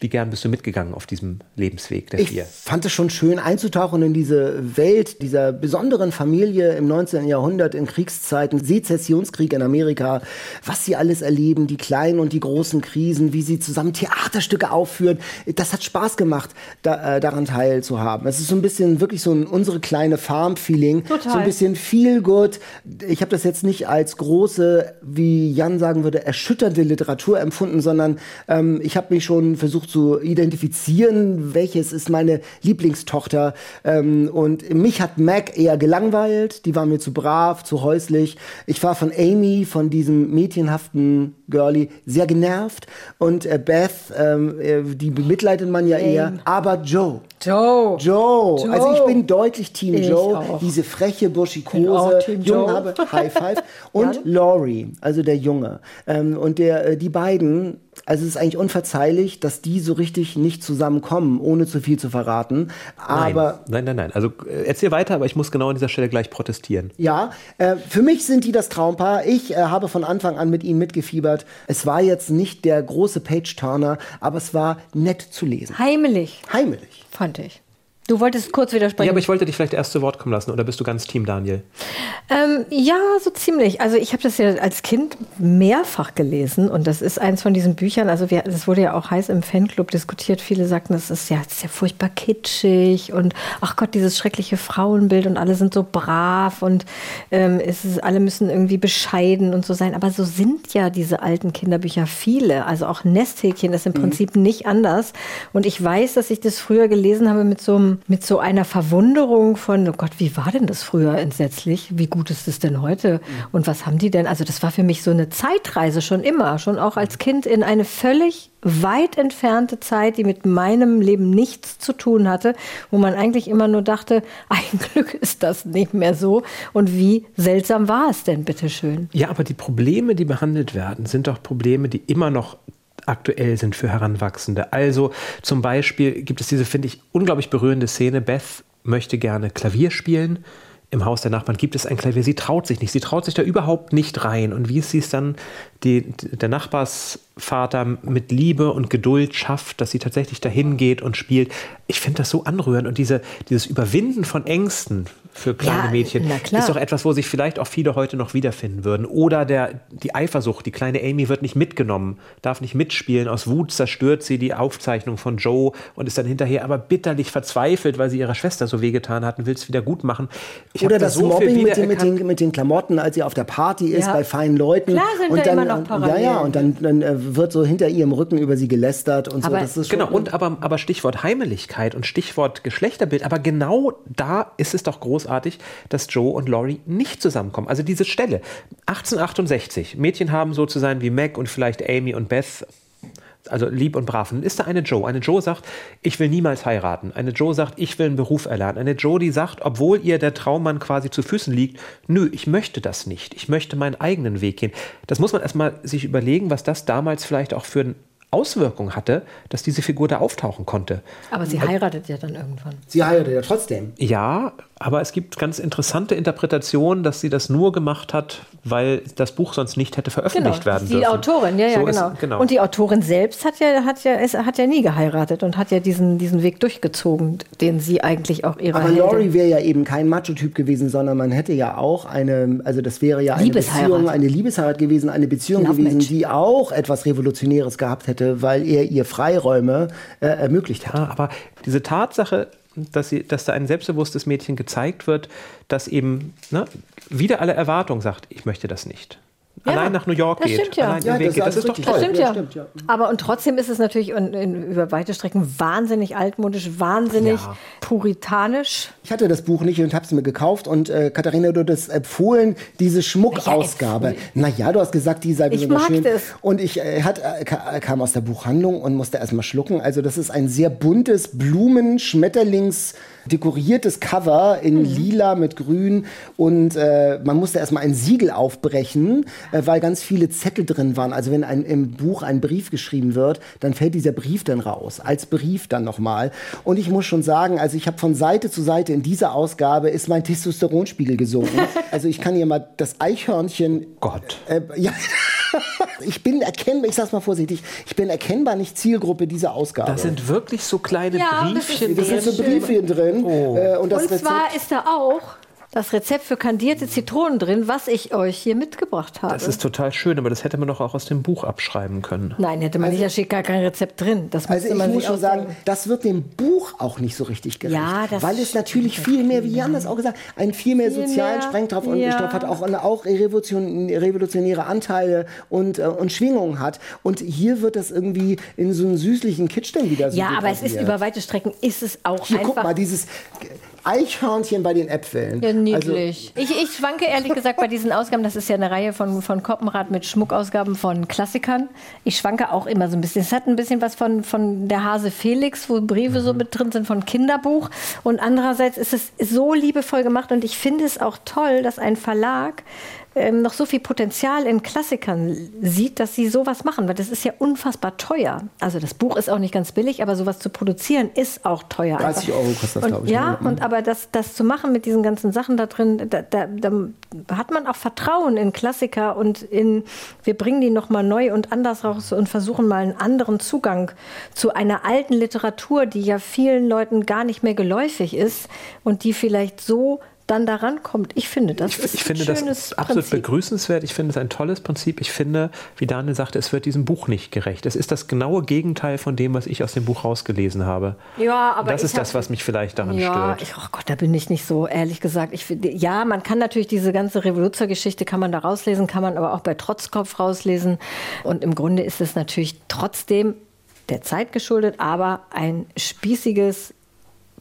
wie gern bist du mitgegangen auf diesem Lebensweg der ich vier? Ich fand es schon schön einzutauchen in diese Welt dieser besonderen Familie im 19. Jahrhundert in Kriegszeiten, Sezessionskrieg in Amerika, was sie alles erleben, die kleinen und die großen Krisen, wie sie zusammen Theaterstücke aufführen. Das hat Spaß gemacht, da, äh, daran teilzuhaben. Es ist so ein bisschen wirklich so ein unsere kleine Farm-Feeling. So ein bisschen feel good. Ich habe das jetzt nicht als große, wie Jan sagen würde, erschütternde Literatur empfunden, sondern ähm, ich habe mich schon versucht, zu identifizieren, welches ist meine Lieblingstochter. Ähm, und mich hat Mac eher gelangweilt, die war mir zu brav, zu häuslich. Ich war von Amy, von diesem mädchenhaften Girlie, sehr genervt. Und äh, Beth, ähm, äh, die bemitleidet man ja eher. Aim. Aber Joe. Joe. Joe. Joe. Also ich bin deutlich Team ich Joe. Auch. Diese freche, buschikose, Junge, High Five. Und Laurie, also der Junge. Ähm, und der, äh, die beiden also es ist eigentlich unverzeihlich, dass die so richtig nicht zusammenkommen, ohne zu viel zu verraten. Aber nein, nein, nein. nein. Also äh, erzähl weiter, aber ich muss genau an dieser Stelle gleich protestieren. Ja, äh, für mich sind die das Traumpaar. Ich äh, habe von Anfang an mit ihnen mitgefiebert. Es war jetzt nicht der große Page-Turner, aber es war nett zu lesen. Heimelig. Heimelig. Fand ich. Du wolltest kurz widersprechen. Ja, aber ich wollte dich vielleicht erst zu Wort kommen lassen. Oder bist du ganz Team Daniel? Ähm, ja, so ziemlich. Also ich habe das ja als Kind mehrfach gelesen. Und das ist eins von diesen Büchern. Also wir, das wurde ja auch heiß im Fanclub diskutiert. Viele sagten, das ist ja, das ist ja furchtbar kitschig. Und ach Gott, dieses schreckliche Frauenbild. Und alle sind so brav. Und ähm, es ist, alle müssen irgendwie bescheiden und so sein. Aber so sind ja diese alten Kinderbücher viele. Also auch Nesthäkchen ist im mhm. Prinzip nicht anders. Und ich weiß, dass ich das früher gelesen habe mit so einem mit so einer Verwunderung von, oh Gott, wie war denn das früher entsetzlich? Wie gut ist es denn heute? Und was haben die denn? Also das war für mich so eine Zeitreise schon immer, schon auch als Kind in eine völlig weit entfernte Zeit, die mit meinem Leben nichts zu tun hatte, wo man eigentlich immer nur dachte, ein Glück ist das nicht mehr so. Und wie seltsam war es denn, bitteschön? Ja, aber die Probleme, die behandelt werden, sind doch Probleme, die immer noch aktuell sind für Heranwachsende. Also zum Beispiel gibt es diese, finde ich, unglaublich berührende Szene. Beth möchte gerne Klavier spielen. Im Haus der Nachbarn gibt es ein Klavier. Sie traut sich nicht. Sie traut sich da überhaupt nicht rein. Und wie ist sie es dann die, der Nachbarsvater mit Liebe und Geduld schafft, dass sie tatsächlich dahin geht und spielt. Ich finde das so anrührend und diese, dieses Überwinden von Ängsten für kleine ja, Mädchen ist doch etwas, wo sich vielleicht auch viele heute noch wiederfinden würden. Oder der, die Eifersucht, die kleine Amy wird nicht mitgenommen, darf nicht mitspielen. Aus Wut zerstört sie die Aufzeichnung von Joe und ist dann hinterher aber bitterlich verzweifelt, weil sie ihrer Schwester so wehgetan hat und will es wieder gut machen. Ich Oder das so Mobbing mit den, mit, den, mit den Klamotten, als sie auf der Party ist, ja. bei feinen Leuten. Klar sind und dann noch parallel. Ja, ja, und dann, dann äh, wird so hinter ihrem Rücken über sie gelästert und aber so. Das ist genau, und aber, aber Stichwort Heimeligkeit und Stichwort Geschlechterbild, aber genau da ist es doch großartig, dass Joe und Laurie nicht zusammenkommen. Also diese Stelle, 1868, Mädchen haben so zu sein wie Meg und vielleicht Amy und Beth, also lieb und brav. Und dann ist da eine Joe. Eine Joe sagt, ich will niemals heiraten. Eine Joe sagt, ich will einen Beruf erlernen. Eine Joe, die sagt, obwohl ihr der Traummann quasi zu Füßen liegt, nö, ich möchte das nicht. Ich möchte meinen eigenen Weg gehen. Das muss man erstmal sich überlegen, was das damals vielleicht auch für ein Auswirkung hatte, dass diese Figur da auftauchen konnte. Aber sie heiratet ja dann irgendwann. Sie heiratet ja trotzdem. Ja, Aber es gibt ganz interessante Interpretationen, dass sie das nur gemacht hat, weil das Buch sonst nicht hätte veröffentlicht genau, werden die dürfen. Die Autorin, ja, ja, so genau. Ist, genau. Und die Autorin selbst hat ja, hat ja, ist, hat ja nie geheiratet und hat ja diesen, diesen Weg durchgezogen, den sie eigentlich auch ihre Aber Heldin- Laurie wäre ja eben kein Macho-Typ gewesen, sondern man hätte ja auch eine, also das wäre ja eine Liebesheirat. Beziehung, eine Liebesheirat gewesen, eine Beziehung Love gewesen, die auch etwas Revolutionäres gehabt hätte, weil er ihr Freiräume äh, ermöglicht hat. Ja, aber diese Tatsache, dass, sie, dass da ein selbstbewusstes Mädchen gezeigt wird, das eben ne, wieder alle Erwartungen sagt, ich möchte das nicht. Ja, allein nach New York das geht, stimmt ja. allein den Ja, Weg das geht. ist Das ist doch toll. Das stimmt Ja, ja. stimmt, ja. Aber und trotzdem ist es natürlich in, in, über weite Strecken wahnsinnig altmodisch, wahnsinnig Ja. puritanisch. Ich hatte das Buch nicht und habe es mir gekauft und äh, Katharina, du hast empfohlen, diese Schmuckausgabe. Naja, du hast gesagt, die sei Ich besonders mag schön. das. Und ich äh, hat, äh, ka- kam aus der Buchhandlung und musste erstmal schlucken. Also das ist ein sehr buntes Blumen, Schmetterlings dekoriertes Cover in Mhm. lila mit grün und äh, man musste erstmal ein Siegel aufbrechen, äh, weil ganz viele Zettel drin waren. Also wenn ein, im Buch ein Brief geschrieben wird, dann fällt dieser Brief dann raus, als Brief dann nochmal. Und ich muss schon sagen, also ich habe von Seite zu Seite in dieser Ausgabe ist mein Testosteronspiegel gesunken. also ich kann hier mal das Eichhörnchen Gott. äh, ja. Ich bin erkennbar, ich sag's mal vorsichtig, ich bin erkennbar nicht Zielgruppe dieser Ausgabe. Da sind wirklich so kleine Ja, Briefchen das drin. sind so Briefchen drin. Äh, und das und zwar ist da auch das Rezept für kandierte Zitronen drin, was ich euch hier mitgebracht habe. Das ist total schön, aber das hätte man doch auch aus dem Buch abschreiben können. Nein, hätte man nicht, da steht gar kein Rezept drin. Das Also ich man muss schon sagen, das wird dem Buch auch nicht so richtig gerecht. Ja, das weil es natürlich viel mehr, wie Jan das auch gesagt, einen viel mehr Viel sozialen mehr, Sprengstoff und ja. Stoff hat, auch, eine- auch revolution, revolutionäre Anteile und, äh, und Schwingungen hat. Und hier wird das irgendwie in so einen süßlichen Kitsch dann wieder so Ja, aber es ist über weite Strecken ist es auch Hier, einfach guck mal, dieses Eichhörnchen bei den Äpfeln. Ja, Also, niedlich. ich, ich schwanke ehrlich gesagt bei diesen Ausgaben, das ist ja eine Reihe von, von Koppenrad mit Schmuckausgaben von Klassikern. Ich schwanke auch immer so ein bisschen. Es hat ein bisschen was von, von der Hase Felix, wo Briefe so mit drin sind von Kinderbuch. Und andererseits ist es so liebevoll gemacht und ich finde es auch toll, dass ein Verlag ähm, noch so viel Potenzial in Klassikern sieht, dass sie sowas machen, weil das ist ja unfassbar teuer. Also das Buch ist auch nicht ganz billig, aber sowas zu produzieren ist auch teuer. 30 einfach. Euro kostet das, glaube ich, Ja, ne? und aber das, das zu machen mit diesen ganzen Sachen da drin, da, da, da hat man auch Vertrauen in Klassiker und in, wir bringen die nochmal neu und anders raus und versuchen mal einen anderen Zugang zu einer alten Literatur, die ja vielen Leuten gar nicht mehr geläufig ist und die vielleicht so dann daran kommt. Ich finde, das Ich, ist ich finde das absolut Prinzip. begrüßenswert. Ich finde es ein tolles Prinzip. Ich finde, wie Daniel sagte, es wird diesem Buch nicht gerecht. Es ist das genaue Gegenteil von dem, was ich aus dem Buch rausgelesen habe. Ja, aber das ist das, hab- was mich vielleicht daran Ja, stört. ich, oh Gott, da bin ich nicht so, ehrlich gesagt. Ich, finde- ja, man kann natürlich diese ganze Revoluzergeschichte kann man da rauslesen, kann man aber auch bei Trotzkopf rauslesen. Und im Grunde ist es natürlich trotzdem der Zeit geschuldet, aber ein spießiges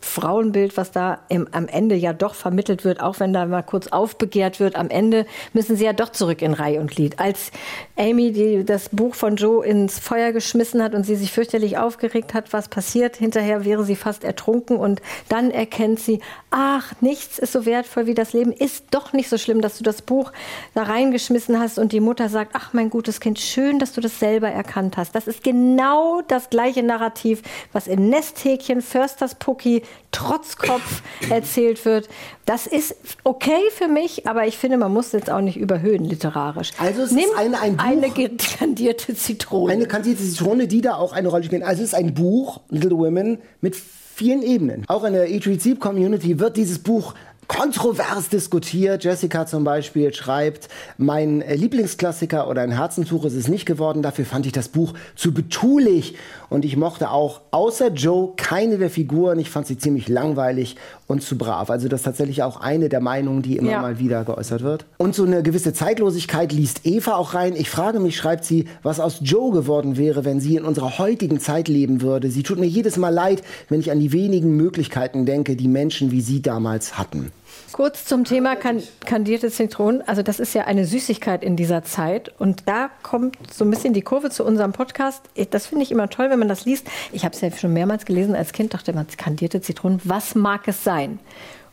Frauenbild, was da im, am Ende ja doch vermittelt wird, auch wenn da mal kurz aufbegehrt wird, am Ende müssen sie ja doch zurück in Reihe und Glied. Als Amy die, das Buch von Joe ins Feuer geschmissen hat und sie sich fürchterlich aufgeregt hat, was passiert, hinterher wäre sie fast ertrunken und dann erkennt sie, ach, nichts ist so wertvoll wie das Leben, ist doch nicht so schlimm, dass du das Buch da reingeschmissen hast und die Mutter sagt, ach, mein gutes Kind, schön, dass du das selber erkannt hast. Das ist genau das gleiche Narrativ, was in Nesthäkchen, Försters Pucki, Trotzkopf erzählt wird. Das ist okay für mich, aber ich finde, man muss es jetzt auch nicht überhöhen literarisch. Also es ist Nimm eine- ein Buch- eine kandierte Zitrone. Eine kandierte Zitrone, die da auch eine Rolle spielt. Also es ist ein Buch, Little Women, mit vielen Ebenen. Auch in der Eat, Read, Sleep Community wird dieses Buch kontrovers diskutiert. Jessica zum Beispiel schreibt, mein äh, Lieblingsklassiker oder ein Herzenstuch ist es nicht geworden. Dafür fand ich das Buch zu betulich. Und ich mochte auch außer Joe keine der Figuren. Ich fand sie ziemlich langweilig und zu brav. Also das ist tatsächlich auch eine der Meinungen, die immer Ja. mal wieder geäußert wird. Und so eine gewisse Zeitlosigkeit liest Eva auch rein. Ich frage mich, schreibt sie, was aus Joe geworden wäre, wenn sie in unserer heutigen Zeit leben würde. Sie tut mir jedes Mal leid, wenn ich an die wenigen Möglichkeiten denke, die Menschen wie sie damals hatten. Kurz zum Thema kan kandierte Zitronen. Also das ist ja eine Süßigkeit in dieser Zeit. Und da kommt so ein bisschen die Kurve zu unserem Podcast. Das finde ich immer toll, wenn man das liest. Ich habe es ja schon mehrmals gelesen als Kind, dachte immer, kandierte Zitronen, was mag es sein?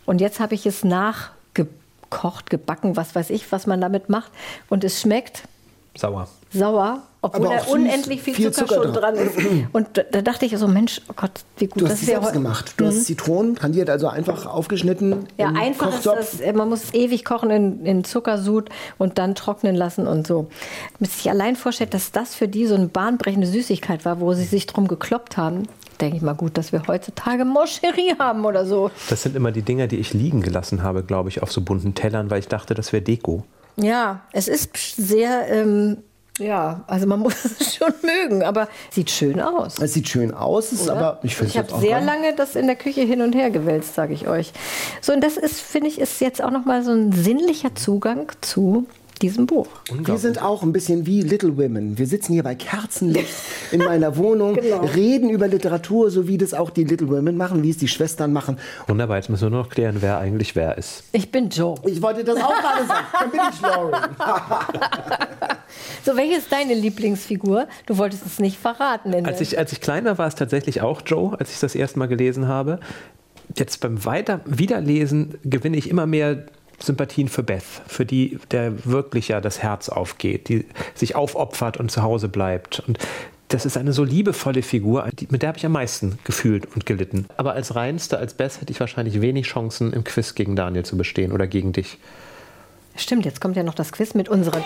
Und jetzt habe ich es nachgekocht, gebacken, was weiß ich, was man damit macht. Und es schmeckt Sauer. Sauer, obwohl da unendlich viel, Viel Zucker, Zucker schon dran ist. Und da, da dachte ich so, Mensch, oh Gott, wie gut Du hast das sie wäre selbst heu- gemacht. Du hast Zitronen kandiert, also einfach aufgeschnitten. Ja, im einfach ist Kochtopf. das, äh, man muss ewig kochen in, in Zuckersud und dann trocknen lassen und so. Man sich allein vorstellt, dass das für die so eine bahnbrechende Süßigkeit war, wo sie sich drum gekloppt haben, denke ich mal gut, dass wir heutzutage Moscherie haben oder so. Das sind immer die Dinger, die ich liegen gelassen habe, glaube ich, auf so bunten Tellern, weil ich dachte, das wäre Deko. Ja, es ist sehr, ähm, ja, also man muss es schon mögen, aber sieht schön aus. Es sieht schön aus, ist aber ich finde ich habe sehr lange das in der Küche hin und her gewälzt, sage ich euch. So, und das ist, finde ich, ist jetzt auch nochmal so ein sinnlicher Zugang zu diesem Buch. Wir sind auch ein bisschen wie Little Women. Wir sitzen hier bei Kerzenlicht in meiner Wohnung, Genau. reden über Literatur, so wie das auch die Little Women machen, wie es die Schwestern machen. Wunderbar, jetzt müssen wir nur noch klären, wer eigentlich wer ist. Ich bin Joe. Ich wollte das auch gerade sagen. Dann bin ich Lauren. So, welche ist deine Lieblingsfigur? Du wolltest es nicht verraten. Als ich, als ich klein war, war es tatsächlich auch Joe, als ich das erste Mal gelesen habe. Jetzt beim Weiter Wiederlesen gewinne ich immer mehr Sympathien für Beth, für die der wirklich ja das Herz aufgeht, die sich aufopfert und zu Hause bleibt. Und das ist eine so liebevolle Figur, die, mit der habe ich am meisten gefühlt und gelitten. Aber als reinste, als Beth hätte ich wahrscheinlich wenig Chancen im Quiz gegen Daniel zu bestehen oder gegen dich. Stimmt, jetzt kommt ja noch das Quiz mit unseren.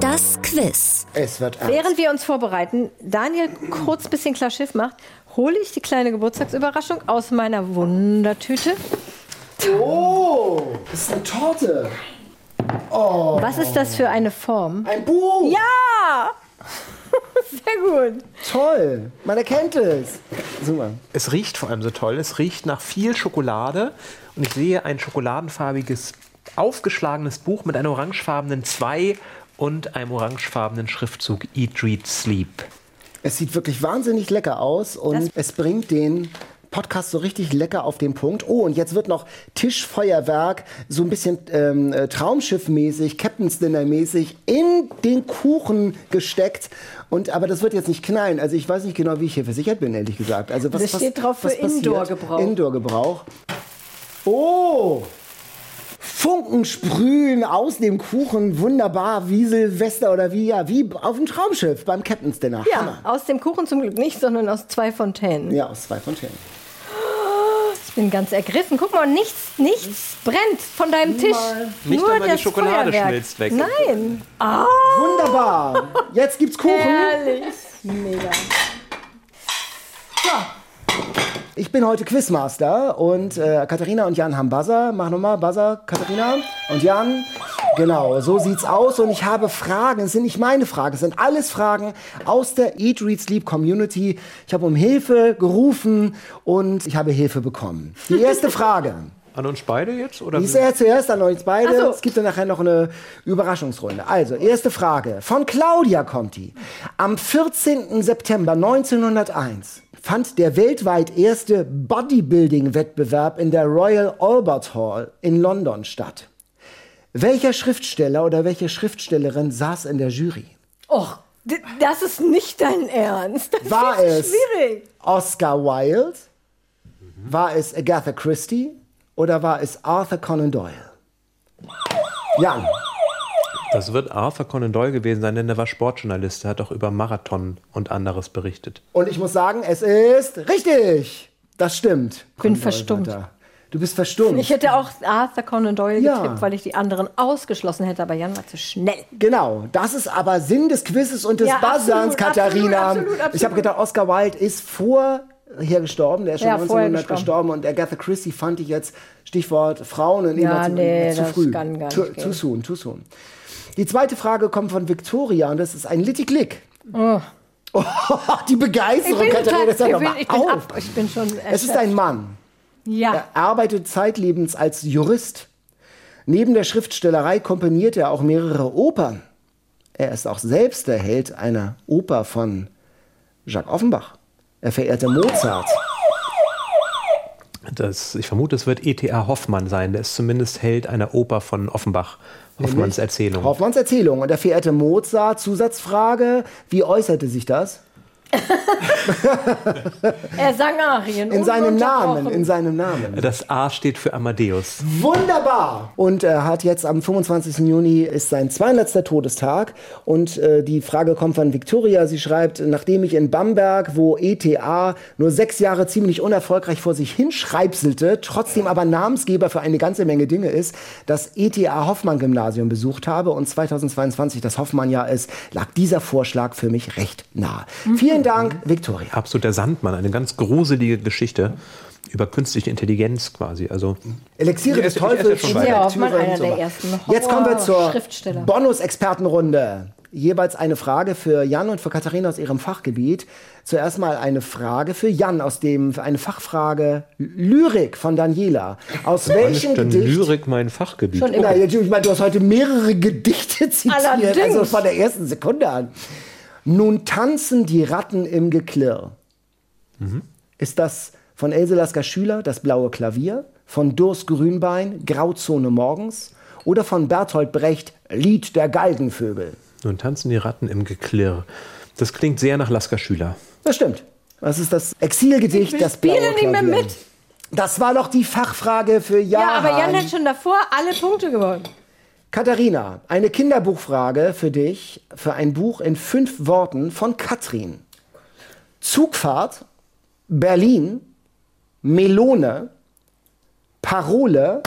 Das Quiz. Es wird ernst. Während wir uns vorbereiten, Daniel kurz bisschen klar Schiff macht, hole ich die kleine Geburtstagsüberraschung aus meiner Wundertüte. Oh, das ist eine Torte. Was ist das für eine Form? Ein Buch. Ja! Sehr gut. Toll. Man erkennt es. Super. Es riecht vor allem so toll. Es riecht nach viel Schokolade und ich sehe ein schokoladenfarbiges, aufgeschlagenes Buch mit einem orangefarbenen 2 und einem orangefarbenen Schriftzug Eat, Read, Sleep. Es sieht wirklich wahnsinnig lecker aus und Das- es bringt den Podcast so richtig lecker auf den Punkt. Oh, und jetzt wird noch Tischfeuerwerk, so ein bisschen ähm, äh, Traumschiff-mäßig, Captain's Dinner-mäßig in den Kuchen gesteckt. Und, aber das wird jetzt nicht knallen. Also ich weiß nicht genau, wie ich hier versichert bin, ehrlich gesagt. Also was, Das steht drauf für was? Indoor-Gebrauch. Indoor-Gebrauch. Oh! Funken sprühen aus dem Kuchen, wunderbar, wie Silvester oder wie, ja, wie auf dem Traumschiff beim Captain's Dinner. Ja, Hammer. aus dem Kuchen zum Glück nicht, sondern aus zwei Fontänen. Ja, aus zwei Fontänen. Ich bin ganz ergriffen. Guck mal, nichts, nichts brennt von deinem Tisch. Nicht Nur einmal die das Schokolade Feuerwerk. schmilzt weg. Nein. Ah, Wunderbar. Jetzt gibt's Kuchen. herrlich. Mega. Ich bin heute Quizmaster und äh, Katharina und Jan haben Buzzer. Mach nochmal Buzzer, Katharina und Jan. Genau, so sieht's aus. Und ich habe Fragen. Es sind nicht meine Fragen, es sind alles Fragen aus der Eat, Read, Sleep Community. Ich habe um Hilfe gerufen und ich habe Hilfe bekommen. Die erste Frage. An uns beide jetzt? Oder Die ist ja zuerst an euch beide. So. Es gibt dann nachher noch eine Überraschungsrunde. Also, erste Frage. Von Claudia kommt die. Am 14. September 1901 fand der weltweit erste Bodybuilding-Wettbewerb in der Royal Albert Hall in London statt. Welcher Schriftsteller oder welche Schriftstellerin saß in der Jury? Och, das ist nicht dein Ernst. Das War ist es schwierig. Oscar Wilde? War es Agatha Christie? Oder war es Arthur Conan Doyle? Jan. Das wird Arthur Conan Doyle gewesen sein, denn er war Sportjournalist. Er hat auch über Marathon und anderes berichtet. Und ich muss sagen, es ist richtig. Das stimmt. Bin Conan Doyle verstummt. da. Du bist verstummt. Ich hätte auch Arthur Conan Doyle Ja. getippt, weil ich die anderen ausgeschlossen hätte, aber Jan war zu schnell. genau, das ist aber Sinn des Quizzes und des Ja, Buzzerns, Katharina. absolut, absolut, absolut. Ich habe gedacht, Oscar Wilde ist vorher gestorben, der ist schon Ja, vorher 1900 gestorben. gestorben. und Agatha Christie fand ich jetzt, Stichwort Frauen und Ja, zu, nee, zu früh. kann gar too, too soon, too soon. Die zweite Frage kommt von Victoria und das ist ein Litty-Klick. Oh. die Begeisterung, Katharina, das bin, mal ich, bin auf. ab, ich bin schon Es ist ein Mann. Ja. Er arbeitet zeitlebens als Jurist. Neben der Schriftstellerei komponiert er auch mehrere Opern. Er ist auch selbst der Held einer Oper von Jacques Offenbach. Er verehrte Mozart. Das, ich vermute, es wird E.T.A. Hoffmann sein. Der ist zumindest Held einer Oper von Offenbach. Hoffmanns Erzählung. Hoffmanns Erzählung. Und er verehrte Mozart. Zusatzfrage: Wie äußerte sich das? Er sang Arien. In seinem Namen, in seinem Namen. Das A steht für Amadeus. Wunderbar! Und er hat jetzt am 25. Juni ist sein 200. Todestag. Und äh, die Frage kommt von Victoria. Sie schreibt, nachdem ich in Bamberg, wo ETA nur sechs Jahre ziemlich unerfolgreich vor sich hinschreibselte, trotzdem aber Namensgeber für eine ganze Menge Dinge ist, das ETA Hoffmann Gymnasium besucht habe und 2022 das Hoffmann-Jahr ist, lag dieser Vorschlag für mich recht nah. Vielen Dank, Victoria. Absolut der Sandmann, eine ganz gruselige Geschichte über künstliche Intelligenz quasi. Also Elixiere Die des Teufels, Ja, Hoffmann, einer so der ersten Jetzt kommen wir zur. Bonus-Expertenrunde. Jeweils eine Frage für Jan und für Katharina aus ihrem Fachgebiet. Zuerst mal eine Frage für Jan aus dem, eine Fachfrage Lyrik von Daniela. Aus wann welchem ist denn Gedicht? Lyrik mein Fachgebiet? Schon immer. Na, ich meine, du hast heute mehrere Gedichte zitiert, Allerdings. also von der ersten Sekunde an. Nun tanzen die Ratten im Geklirr. Ist das von Else Lasker Schüler, Das blaue Klavier, von Durs Grünbein, Grauzone morgens oder von Bertolt Brecht, Lied der Galgenvögel? Nun tanzen die Ratten im Geklirr. Das klingt sehr nach Lasker Schüler. Das stimmt. Das ist das Exilgedicht, das blaue spielen nicht mehr Klavier. mit. Das war doch die Fachfrage für Jan. Ja, aber Jan hat schon davor alle Punkte gewonnen. Katharina, eine Kinderbuchfrage für dich, für ein Buch in fünf Worten von Katrin. Zugfahrt, Berlin, Melone, Parole.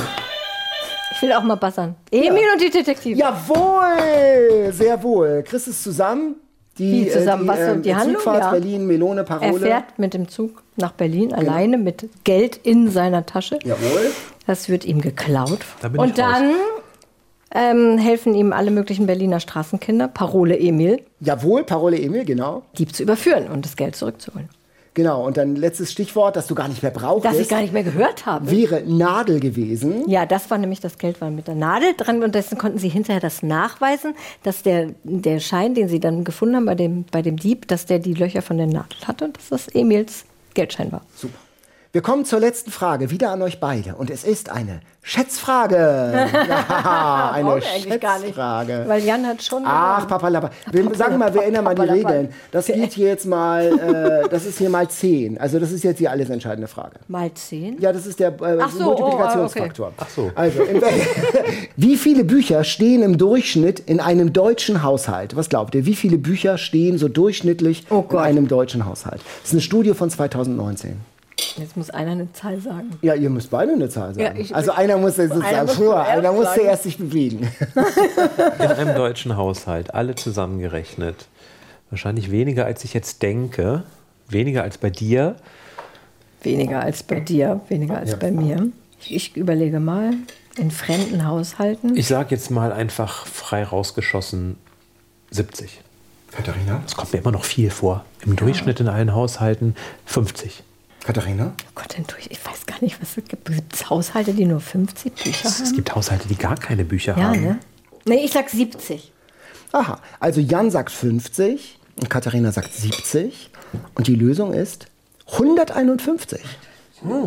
Ich will auch mal bassern. Emil und die Detektive. Jawohl, sehr wohl. Kriegst es zusammen? Die, Wie zusammen? Was, ähm, die Handlung? Zugfahrt, Ja. Berlin, Melone, Er Parole. fährt mit dem Zug nach Berlin alleine mit Geld in seiner Tasche. Jawohl. Das wird ihm geklaut. Da bin Und ich raus. Ähm, helfen ihm alle möglichen Berliner Straßenkinder, Parole Emil, Jawohl, Parole Emil, genau. Dieb zu überführen und das Geld zurückzuholen. Genau. Und dann letztes Stichwort, das du gar nicht mehr brauchst. Das ich gar nicht mehr gehört habe. wäre Nadel gewesen. Ja, das war nämlich das Geld war mit der Nadel dran und dessen konnten sie hinterher das nachweisen, dass der, der Schein, den sie dann gefunden haben bei dem, bei dem Dieb, dass der die Löcher von der Nadel hatte und dass das Emils Geldschein war. Super. Wir kommen zur letzten Frage, wieder an euch beide. Und es ist eine Schätzfrage. Ja, eine nicht, Schätzfrage. Weil Jan hat schon Ach. Papalappa. Wir sagen mal, wir ändern mal die. Regeln. Das geht hier jetzt mal, äh, das ist hier mal 10. Also das ist jetzt die alles entscheidende Frage. mal zehn. Ja, das ist der äh, Ach so, Multiplikationsfaktor. oh, Ach so. Also, wie viele Bücher stehen im Durchschnitt in einem deutschen Haushalt? Was glaubt ihr? Wie viele Bücher stehen so durchschnittlich Oh in einem deutschen Haushalt? Das ist eine Studie von 2019. Jetzt muss einer eine Zahl sagen. Ja, ihr müsst beide eine Zahl sagen. Ja, ich- also einer muss jetzt Einer sozusagen vor, zuerst einer muss sagen. zuerst sich bewegen. In einem deutschen Haushalt, alle zusammengerechnet. Wahrscheinlich weniger, als ich jetzt denke. Weniger als bei dir. Weniger als bei dir, weniger als bei mir. Ich, überlege mal, in fremden Haushalten. Ich sage jetzt mal einfach frei rausgeschossen 70. Katharina? Das kommt mir immer noch viel vor. Im Durchschnitt in allen Haushalten 50. Katharina? Oh Gott, denn durch, ich weiß gar nicht, was es gibt. Gibt es Haushalte, die nur 50 Bücher Es haben? gibt Haushalte, die gar keine Bücher Ja, haben. ne? Nee, ich sag 70. Aha, also Jan sagt 50 und Katharina sagt 70 und die Lösung ist 151.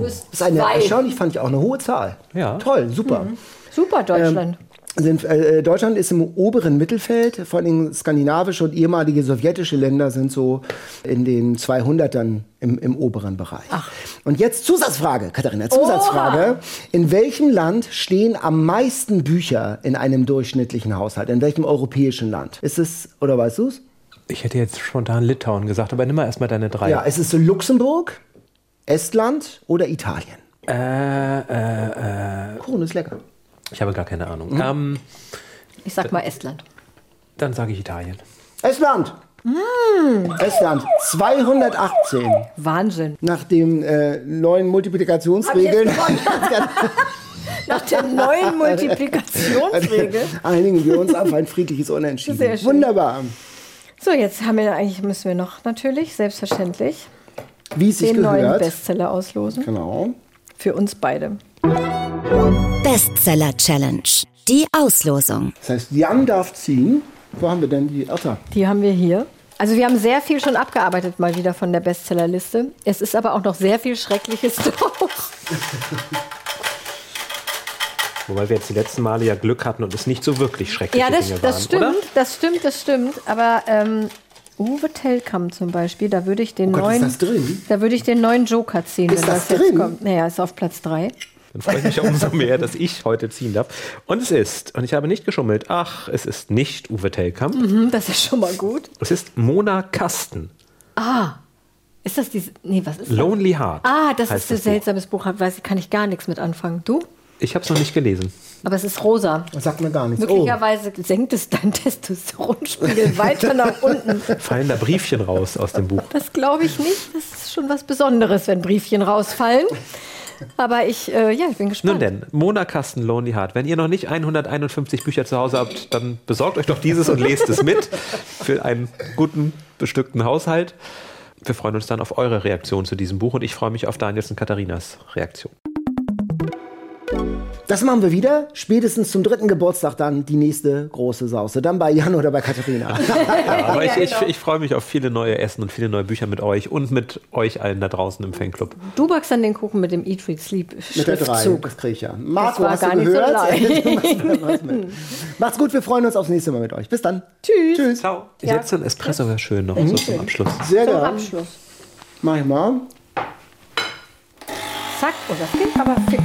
Das ist eine erstaunlich, fand ich auch eine hohe Zahl. Ja. Toll, super. Super, Deutschland. Sind, äh, Deutschland ist im oberen Mittelfeld, vor allem skandinavische und ehemalige sowjetische Länder sind so in den 200ern im, im oberen Bereich. Und jetzt Zusatzfrage, Katharina, Zusatzfrage. In welchem Land stehen am meisten Bücher in einem durchschnittlichen Haushalt? In welchem europäischen Land? Ist es, oder weißt du es? Ich hätte jetzt spontan Litauen gesagt, aber nimm mal erstmal deine drei. Ja, ist es Luxemburg, Estland oder Italien? Äh, äh, äh, Kuchen ist lecker. Ich habe gar keine Ahnung. Mhm. Ähm, Ich sag mal Estland. dann sage ich Italien. Estland! Estland, 218. Wahnsinn. Nach den äh, neuen Multiplikationsregeln Nach der neuen Multiplikationsregel. einigen wir uns auf ein friedliches Unentschieden. Sehr schön. Wunderbar. So, jetzt haben wir eigentlich müssen wir noch natürlich selbstverständlich Wie es sich den neuen gehört. Bestseller auslosen Genau. für uns beide. Bestseller Challenge. Die Auslosung. Das heißt, Jan darf ziehen. Wo haben wir denn die? Da. Die haben wir hier. Also wir haben sehr viel schon abgearbeitet mal wieder von der Bestsellerliste. Es ist aber auch noch sehr viel Schreckliches drauf. Wobei wir jetzt die letzten Male ja Glück hatten und es nicht so wirklich schreckliche Ja, das, Dinge das waren, stimmt, oder? das stimmt, das stimmt. Aber ähm, Uwe Tellkamp zum Beispiel, da würde ich den Oh Gott, ist neuen, das drin? da würde ich den neuen Joker ziehen, Ist wenn das das, drin? jetzt kommt. Naja, ist auf Platz 3. Dann freue ich mich umso mehr, dass ich heute ziehen darf. Und es ist, und ich habe nicht geschummelt, ach, es ist nicht Uwe Tellkamp, Hm, Das ist schon mal gut. es ist Mona Kasten, Ist das diese. Nee, was ist das? Lonely Heart. Ah, das ist ein das Buch. seltsames Buch. Weiß ich, kann ich gar nichts mit anfangen. Du? Ich habe es noch nicht gelesen. Aber es ist rosa. Das sagt mir gar nichts. Oh, Möglicherweise senkt es dein Testosteronspiegel weiter nach unten. Fallen da Briefchen raus aus dem Buch? Das glaube ich nicht. Das ist schon was Besonderes, wenn Briefchen rausfallen. Aber ich, äh, ja, ich bin gespannt. Nun denn, Mona Kasten, Lonely Heart. Wenn ihr noch nicht 151 Bücher zu Hause habt, dann besorgt euch doch dieses und lest es mit für einen guten, bestückten Haushalt. Wir freuen uns dann auf eure Reaktion zu diesem Buch und ich freue mich auf Daniels und Katharinas Reaktion. Das machen wir wieder. Spätestens zum dritten Geburtstag dann die nächste große Sause. Dann bei Jan oder bei Katharina. Aber ich, ich, genau. ich freue mich auf viele neue Essen und viele neue Bücher mit euch und mit euch allen da draußen im Fanclub. Du backst dann den Kuchen mit dem Eat, Read, Sleep Mit der 3, Schriftzug. das kriege ich ja. Marco, war hast gar du nicht so gehört? mit. Macht's gut, wir freuen uns aufs nächste Mal mit euch. Bis dann. Tschüss. Tschüss. Ciao. Jetzt so ein Espresso wäre schön noch so zum Abschluss. Sehr Zum gerne. Abschluss. Mach ich mal. Zack. Oh, das geht aber fix.